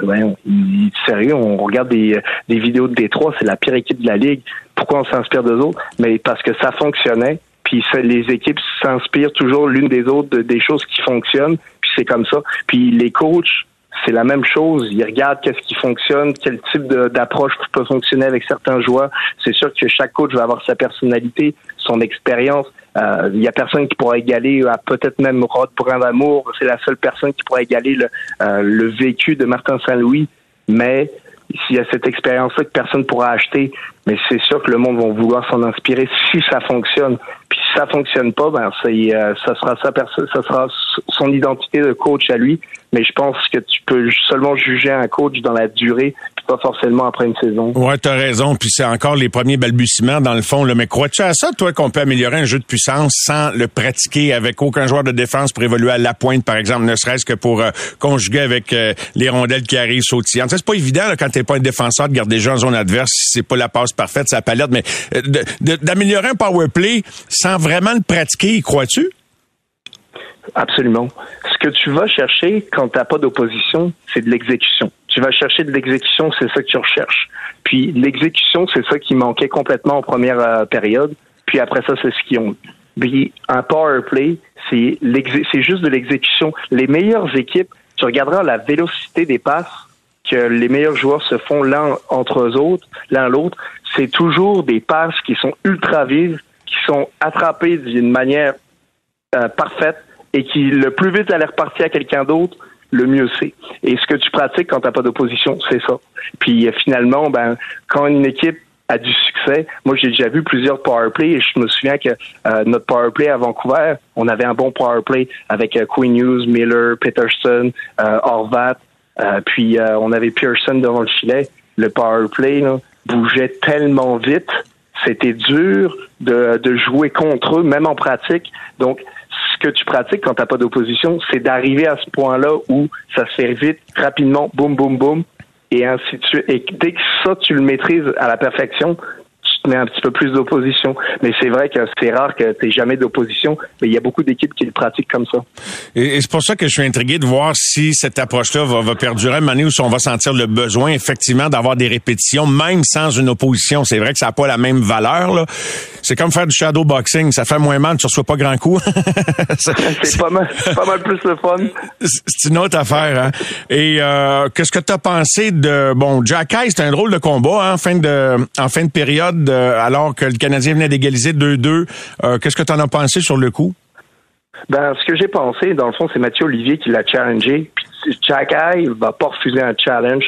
sérieux, on regarde des, des vidéos de Détroit, c'est la pire équipe de la ligue. Pourquoi on s'inspire d'eux autres? Mais parce que ça fonctionnait, puis les équipes s'inspirent toujours l'une des autres des choses qui fonctionnent, puis c'est comme ça. Puis les coachs, c'est la même chose. Ils regardent qu'est-ce qui fonctionne, quel type d'approche peut fonctionner avec certains joueurs. C'est sûr que chaque coach va avoir sa personnalité, son expérience. Euh, il y a personne qui pourra égaler, euh, peut-être même Rod Brun-Damour. C'est la seule personne qui pourra égaler le, euh, le vécu de Martin Saint-Louis. Mais s'il y a cette expérience-là que personne ne pourra acheter, mais c'est sûr que le monde va vouloir s'en inspirer si ça fonctionne. Puis si ça fonctionne pas, ben ça sera sa personne, ça sera son identité de coach à lui. Mais je pense que tu peux seulement juger un coach dans la durée, pas forcément après une saison. Ouais, t'as raison. Puis c'est encore les premiers balbutiements dans le fond. Là. Mais crois-tu à ça, toi, qu'on peut améliorer un jeu de puissance sans le pratiquer avec aucun joueur de défense pour évoluer à la pointe, par exemple, ne serait-ce que pour euh, conjuguer avec euh, les rondelles qui arrivent sautillantes. C'est pas évident là, quand t'es pas un défenseur de garder gens en zone adverse si c'est pas la passe parfaite, sa palette. Mais euh, d'améliorer un power play sans vraiment le pratiquer, crois-tu? Absolument. Ce que tu vas chercher quand tu n'as pas d'opposition, c'est de l'exécution. Tu vas chercher de l'exécution, c'est ça que tu recherches. Puis l'exécution, c'est ça qui manquait complètement en première euh, période. Puis après ça, c'est ce qu'ils ont. Puis un power play, c'est juste de l'exécution. Les meilleures équipes, tu regarderas la vélocité des passes que les meilleurs joueurs se font l'un entre eux autres, l'un l'autre. C'est toujours des passes qui sont ultra vives, qui sont attrapées d'une manière euh, parfaite et qui, le plus vite elle est repartie à quelqu'un d'autre, le mieux c'est. Et ce que tu pratiques quand tu n'as pas d'opposition, c'est ça. Puis euh, finalement, ben, quand une équipe a du succès. Moi, j'ai déjà vu plusieurs powerplay et je me souviens que euh, notre powerplay à Vancouver, on avait un bon powerplay avec euh, Queen Hughes, Miller, Peterson, euh, Horvat, puis on avait Pearson devant le filet. Le powerplay bougeait tellement vite, c'était dur de, de jouer contre eux, même en pratique. Donc, ce que tu pratiques quand tu n'as pas d'opposition, c'est d'arriver à ce point-là où ça se fait vite, rapidement, boum, boum, boum, et ainsi de suite. Et dès que ça, tu le maîtrises à la perfection, tu te mets un petit peu plus d'opposition. Mais c'est vrai que c'est rare que tu jamais d'opposition, mais il y a beaucoup d'équipes qui le pratiquent comme ça. Et, c'est pour ça que je suis intrigué de voir si cette approche-là va, va, perdurer une année où on va sentir le besoin, effectivement, d'avoir des répétitions, même sans une opposition. C'est vrai que ça n'a pas la même valeur. Là. C'est comme faire du shadow boxing. Ça fait moins mal, tu reçois pas grand coup. c'est pas mal, pas mal plus le fun. C'est une autre affaire. Hein? Et euh, qu'est-ce que tu as pensé de bon Jack c'est un drôle de combat hein, en fin de en fin de période alors que le Canadien venait d'égaliser 2-2. Euh, qu'est-ce que tu en as pensé sur le coup? Ben, ce que j'ai pensé, dans le fond, c'est Mathieu Olivier qui l'a challengé. Puis ne va pas refuser un challenge.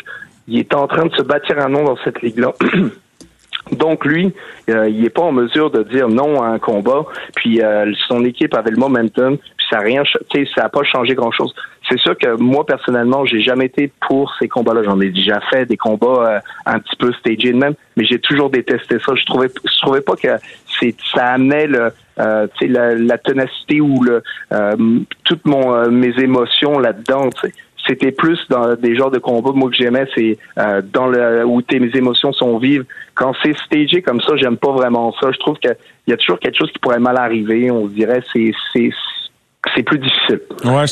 Il est en train de se bâtir un nom dans cette ligue-là. Donc lui, euh, il n'est pas en mesure de dire non à un combat. Puis euh, son équipe avait le momentum. Ça a rien, ça a pas changé grand chose. C'est sûr que moi personnellement, j'ai jamais été pour ces combats-là. J'en ai déjà fait des combats euh, un petit peu stagés même, mais j'ai toujours détesté ça. Je trouvais, je trouvais pas que c'est ça amenait le, la, la, ténacité ou le toutes mon mes émotions là-dedans c'était plus dans des genres de combats moi que j'aimais c'est euh, dans le où tes émotions sont vives quand c'est stagé comme ça j'aime pas vraiment ça je trouve que il y a toujours quelque chose qui pourrait mal arriver on dirait c'est c'est c'est plus difficile.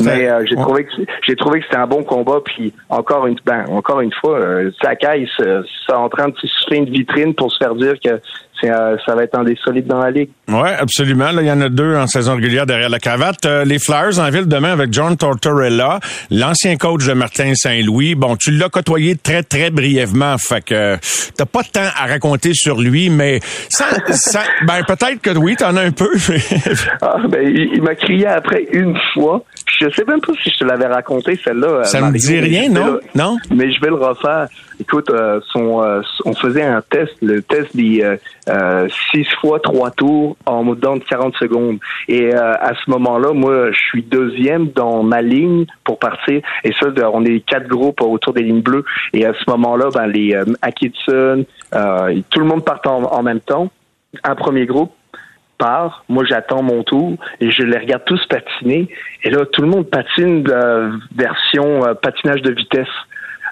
Mais euh, j'ai trouvé que j'ai trouvé que c'était un bon combat. Puis encore une ben, encore une fois, euh, Sakai c'est en train de se une vitrine pour se faire dire que euh, ça va être un des solides dans la ligue. Oui, absolument. Là, il y en a deux en saison régulière derrière la cravate. Euh, les Flyers en ville demain avec John Tortorella, l'ancien coach de Martin Saint-Louis. Bon, tu l'as côtoyé très, très brièvement. Fait que t'as pas de temps à raconter sur lui, mais ça, ben, peut-être que oui, t'en as un peu. ah, ben, il m'a crié après une fois. Je sais même pas si je te l'avais raconté, celle-là. Euh, ça ne me dit rien, non? non? Mais je vais le refaire. Écoute, euh, son, euh, on faisait un test, le test des euh, six fois trois tours en dans de 40 secondes. Et à ce moment-là, moi, je suis deuxième dans ma ligne pour partir. Et ça, on est quatre groupes autour des lignes bleues. Et à ce moment-là, ben, les Atkinson, tout le monde part en même temps. Un premier groupe, part, moi j'attends mon tour et je les regarde tous patiner. Et là, tout le monde patine de version euh, patinage de vitesse.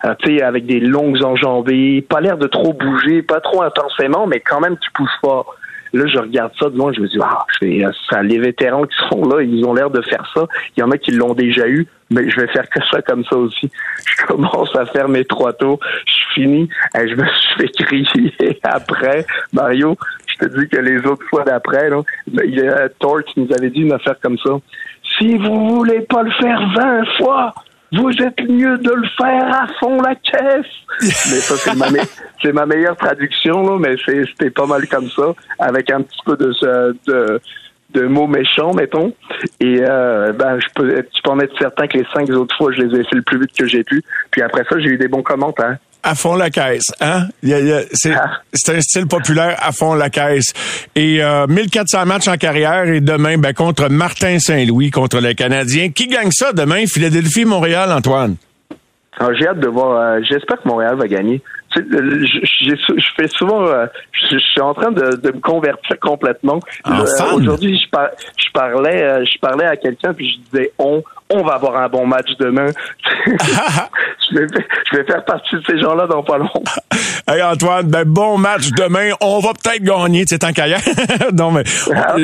Euh, tu sais, avec des longues enjambées, pas l'air de trop bouger, pas trop intensément, mais quand même tu pousses fort. Là, je regarde ça de loin, je me dis, ah, ça, les vétérans qui sont là, ils ont l'air de faire ça. Il y en a qui l'ont déjà eu, mais je vais faire que ça comme ça aussi. Je commence à faire mes trois tours, je finis, et je me suis fait crier après, Mario, je te dis que les autres fois d'après, là, il y a Torch nous avait dit une affaire comme ça. Si vous voulez pas le faire 20 fois, vous êtes mieux de le faire à fond la caisse. mais ça, c'est ma, me- c'est ma meilleure traduction, là, mais c'était pas mal comme ça, avec un petit peu de, de, de mots méchants, mettons. Et euh, ben, je peux, tu peux en être certain que les cinq autres fois, je les ai fait le plus vite que j'ai pu. Puis après ça, j'ai eu des bons commentaires. À fond la caisse, hein? C'est, Ah. c'est un style populaire à fond la caisse. Et euh, 1400 matchs en carrière et demain, ben, contre Martin Saint-Louis, contre le Canadien. Qui gagne ça demain? Philadelphie-Montréal, Antoine? Alors, j'ai hâte de voir. euh, J'espère que Montréal va gagner. Tu sais, euh, je, fais souvent. euh, je, je suis en train de, de me convertir complètement. Euh? Aujourd'hui, je, par- je parlais, euh, je parlais à quelqu'un puis je disais on, on va avoir un bon match demain. je, vais, je vais faire partie de ces gens-là dans pas long. Hey Antoine, ben bon match demain. On va peut-être gagner, tu sais, tant qu'ailleurs. non, mais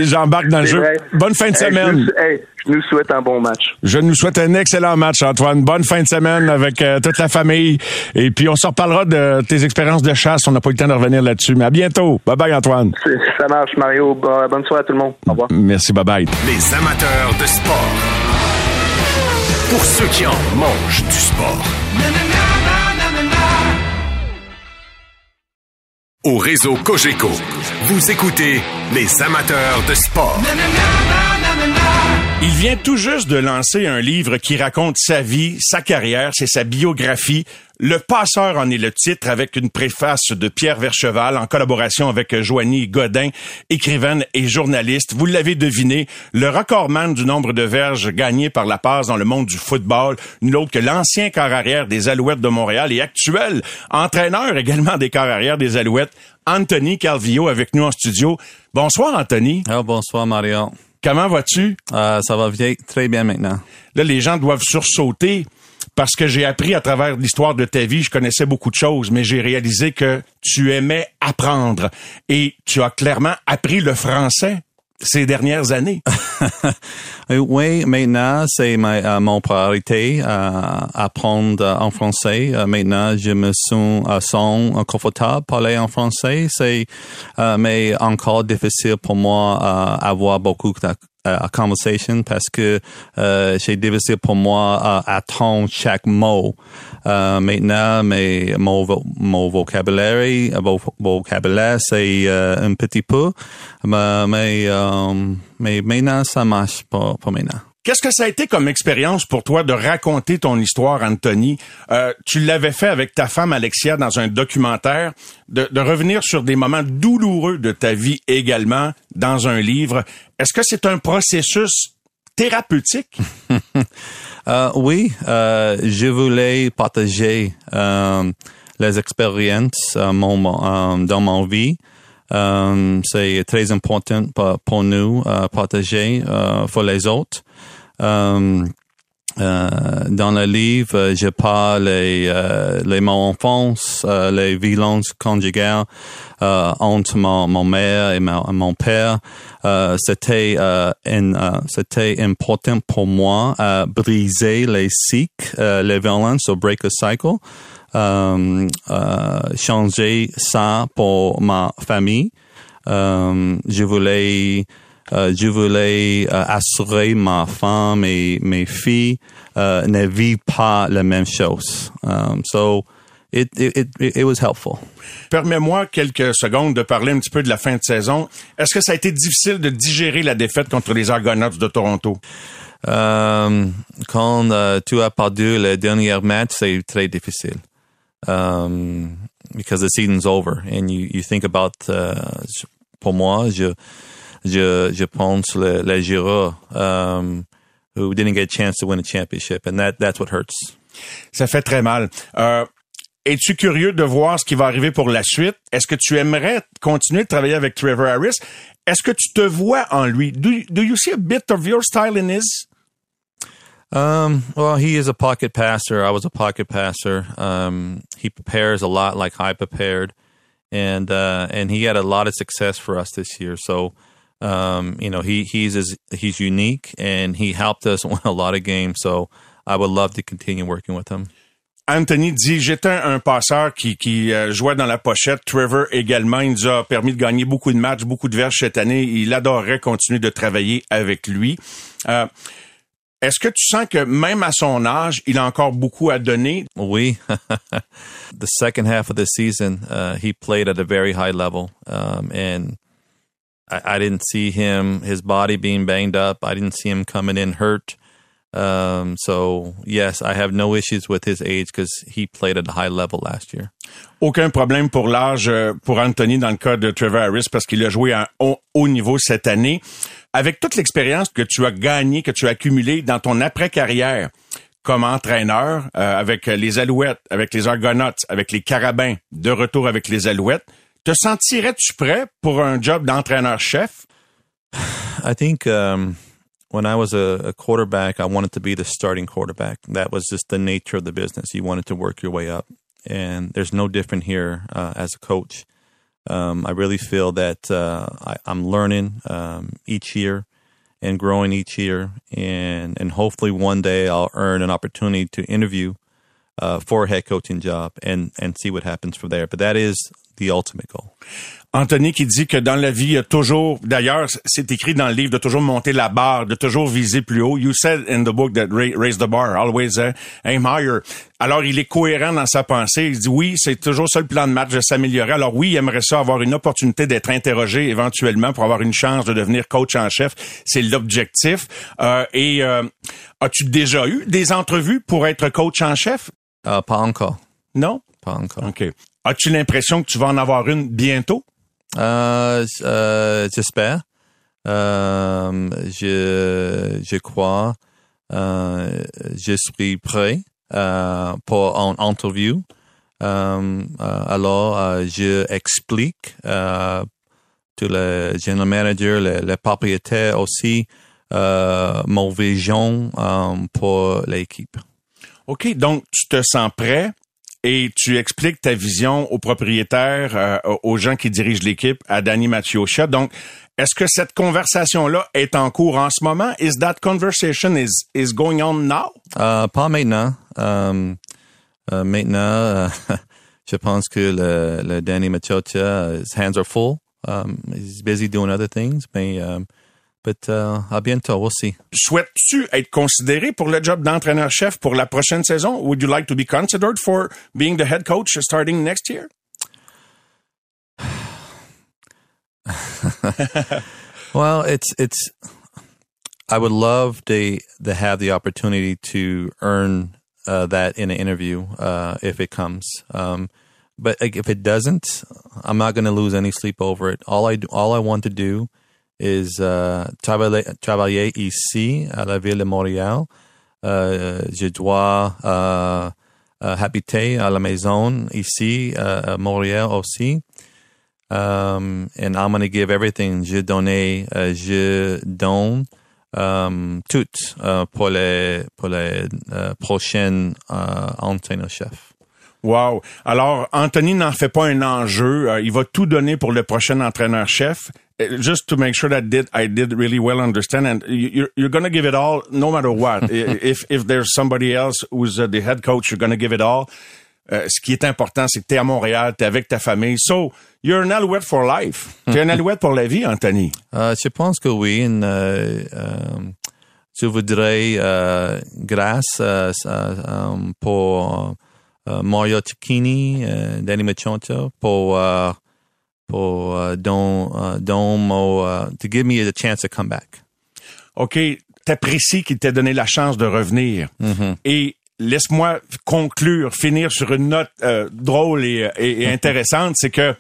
j'embarque dans le jeu. vrai. Bonne fin de Hey, je semaine. nous- hey, je nous souhaite un bon match. Je nous souhaite un excellent match, Antoine. Bonne fin de semaine avec euh, toute la famille. Et puis, on se reparlera de tes expériences de chasse. On n'a pas eu le temps de revenir là-dessus. Mais à bientôt. Bye bye, Antoine. Ça marche, Mario. Bon- Bonne soirée à tout le monde. Au revoir. Merci, bye bye. Les amateurs de sport. Pour ceux qui en mangent du sport. Au réseau Cogeco, vous écoutez les amateurs de sport. Il vient tout juste de lancer un livre qui raconte sa vie, sa carrière, c'est sa biographie. Le passeur en est le titre avec une préface de Pierre Vercheval en collaboration avec Joanie Godin, écrivaine et journaliste. Vous l'avez deviné, le recordman du nombre de verges gagnés par la passe dans le monde du football, nul autre que l'ancien quart arrière des Alouettes de Montréal et actuel entraîneur également des quarts arrière des Alouettes, Anthony Calvillo avec nous en studio. Bonsoir Anthony. Ah, bonsoir, Mario. Comment vas-tu? Euh, ça va bien, très bien maintenant. Là, les gens doivent sursauter parce que j'ai appris à travers l'histoire de ta vie, je connaissais beaucoup de choses, mais j'ai réalisé que tu aimais apprendre et tu as clairement appris le français ces dernières années. Euh, oui, maintenant, c'est ma, euh, mon priorité, euh, apprendre euh, en français. Maintenant, je me sens, sens confortable parler en français. C'est, mais encore difficile pour moi avoir beaucoup de euh, conversation parce que euh, c'est difficile pour moi euh, attendre chaque mot. Euh, maintenant, mais mon, mon vocabulaire, euh, vo- vocabulaire, c'est euh, un petit peu, mais mais, mais maintenant ça marche pas pour maintenant. Qu'est-ce que ça a été comme expérience pour toi de raconter ton histoire, Anthony? Euh, tu l'avais fait avec ta femme Alexia dans un documentaire, de, de revenir sur des moments douloureux de ta vie également dans un livre. Est-ce que c'est un processus thérapeutique? Euh, oui, euh, je voulais partager euh, les expériences euh, mon, euh, dans mon vie. C'est très important pour, nous partager pour les autres. Euh, euh, dans le livre, euh, je parle les, euh, les mon enfance, euh, les violences conjugales entre mon, mère et mon, père. C'était important pour moi à briser les cycles, les violences, au break a cycle. Changer ça pour ma famille. Je voulais je voulais euh, assurer ma femme et mes filles euh, ne vivent pas la même chose. Um, so it, it, it, it was helpful. Permets-moi quelques secondes de parler un petit peu de la fin de saison. Est-ce que ça a été difficile de digérer la défaite contre les Argonauts de Toronto? Euh, quand euh, tu as perdu le dernier match, c'est très difficile. Um, because the season's over and you, you think about, uh, pour moi, je, je, je pense le, Girard, um, who didn't get a chance to win a championship and that, that's what hurts. Ça fait très mal. Euh, Es-tu curieux de voir ce qui va arriver pour la suite? Est-ce que tu aimerais continuer de travailler avec Trevor Harris? Est-ce que tu te vois en lui? Do, do you see a bit of your style in his? Um, well, he is a pocket passer. I was a pocket passer. Um, he prepares a lot like I prepared, and uh, and he had a lot of success for us this year. So, um, you know, he he's as, he's unique, and he helped us win a lot of games. So, I would love to continue working with him. Anthony dit j'étais un, passeur qui, qui euh, jouait dans la pochette. Trevor également, il nous a permis de gagner beaucoup de matchs, beaucoup de verges cette année. Il adorerait continuer de travailler avec lui. Euh, est-ce que tu sens que même à son âge, il a encore beaucoup à donner? Oui. the second half of the season, uh, he played at a very high level, um, and I, I didn't see him, his body being banged up. I didn't see him coming in hurt. Um, so yes, I have no issues with his age because he played at a high level last year. Aucun problème pour l'âge euh, pour Anthony dans le cas de Trevor Harris parce qu'il a joué à haut, haut niveau cette année. Avec toute l'expérience que tu as gagnée, que tu as accumulée dans ton après-carrière comme entraîneur euh, avec les Alouettes, avec les Argonauts, avec les Carabins, de retour avec les Alouettes, te sentirais-tu prêt pour un job d'entraîneur-chef? I think um, when I was a, a, quarterback, I wanted to be the starting quarterback. That was just the nature of the business. You wanted to work your way up. And there's no different here uh, as a coach. Um, I really feel that uh, I, am learning um, each year and growing each year. And, and hopefully one day I'll earn an opportunity to interview uh, for a head coaching job and, and see what happens from there. But that is the ultimate goal. Anthony qui dit que dans la vie, il y a toujours, d'ailleurs, c'est écrit dans le livre, de toujours monter la barre, de toujours viser plus haut. You said in the book that raise the bar, always aim higher. Alors, il est cohérent dans sa pensée. Il dit oui, c'est toujours ça le plan de match de s'améliorer. Alors oui, il aimerait ça avoir une opportunité d'être interrogé éventuellement pour avoir une chance de devenir coach en chef. C'est l'objectif. Euh, et euh, as-tu déjà eu des entrevues pour être coach en chef? Euh, pas encore. Non? Pas encore. OK. As-tu l'impression que tu vas en avoir une bientôt? Euh, euh, j'espère. Euh, je, je crois. Euh, je suis prêt euh, pour une interview. Euh, alors, je explique to le general manager, le, le propriétaire aussi, mon vision pour l'équipe. OK, donc tu te sens prêt et tu expliques ta vision aux propriétaires, euh, aux gens qui dirigent l'équipe, à Danny Machiosha. Donc, est-ce que cette conversation-là est en cours en ce moment? Is that conversation is, is going on now? Uh, pas maintenant. Um, uh, maintenant, uh, je pense que le, Danny Machiosha, his hands are full. Um, he's busy doing other things, mais um, But uh, à bientôt, we'll see. Souhaites-tu être considéré pour le job d'entraîneur-chef pour la prochaine saison? Would you like to be considered for being the head coach starting next year? well, it's it's. I would love to to have the opportunity to earn uh, that in an interview uh, if it comes. Um, but like, if it doesn't, I'm not going to lose any sleep over it. All I do, all I want to do is uh, travailler, ici à la ville de Montréal. Uh, je dois uh, uh, habiter à la maison ici à Montréal aussi. Um, and I'm going give everything. Je donne, je donne um, tout pour les pour les prochains entraîneurs-chefs. Wow. Alors, Anthony n'en fait pas un enjeu. il va tout donner pour le prochain entraîneur-chef. Uh, just to make sure that did I did really well understand, and you're you're going to give it all no matter what. if if there's somebody else who's uh, the head coach, you're going to give it all. Uh, ce qui est important, c'est que tu es à Montréal, tu es avec ta famille. So, you're an Alouette for life. Tu es un Alouette pour la vie, Anthony. Uh, je pense que oui. And, uh, um, je voudrais, uh, grâce um, pour Mario Cicchini, Danny Machonta, pour pour uh, don, uh, don uh, to give me a chance to come back. OK, t'apprécies qu'il t'ait donné la chance de revenir. Mm-hmm. Et laisse-moi conclure, finir sur une note euh, drôle et, et, et intéressante, c'est que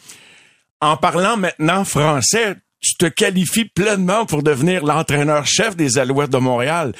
en parlant maintenant français, tu te qualifies pleinement pour devenir l'entraîneur-chef des Alouettes de Montréal.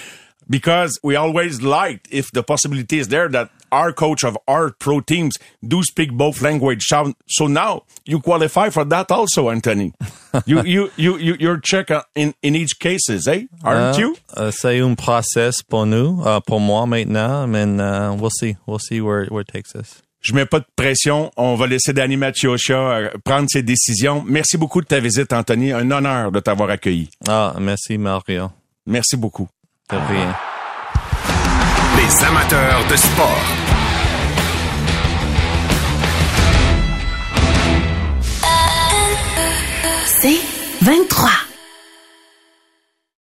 Because we always liked, if the possibility is there, that our coach of our pro teams do speak both language. So now you qualify for that also, Anthony. you, you, you, you, you're check in, in each cases, eh? Aren't uh, you? Uh, c'est un process pour nous, uh, pour moi maintenant, mais uh, we'll see. We'll see where, where it takes us. Je mets pas de pression. On va laisser Danny Machiosha euh, prendre ses décisions. Merci beaucoup de ta visite, Anthony. Un honneur de t'avoir accueilli. Ah, merci, Mario. Merci beaucoup. De rien. Les amateurs de sport. C'est 23.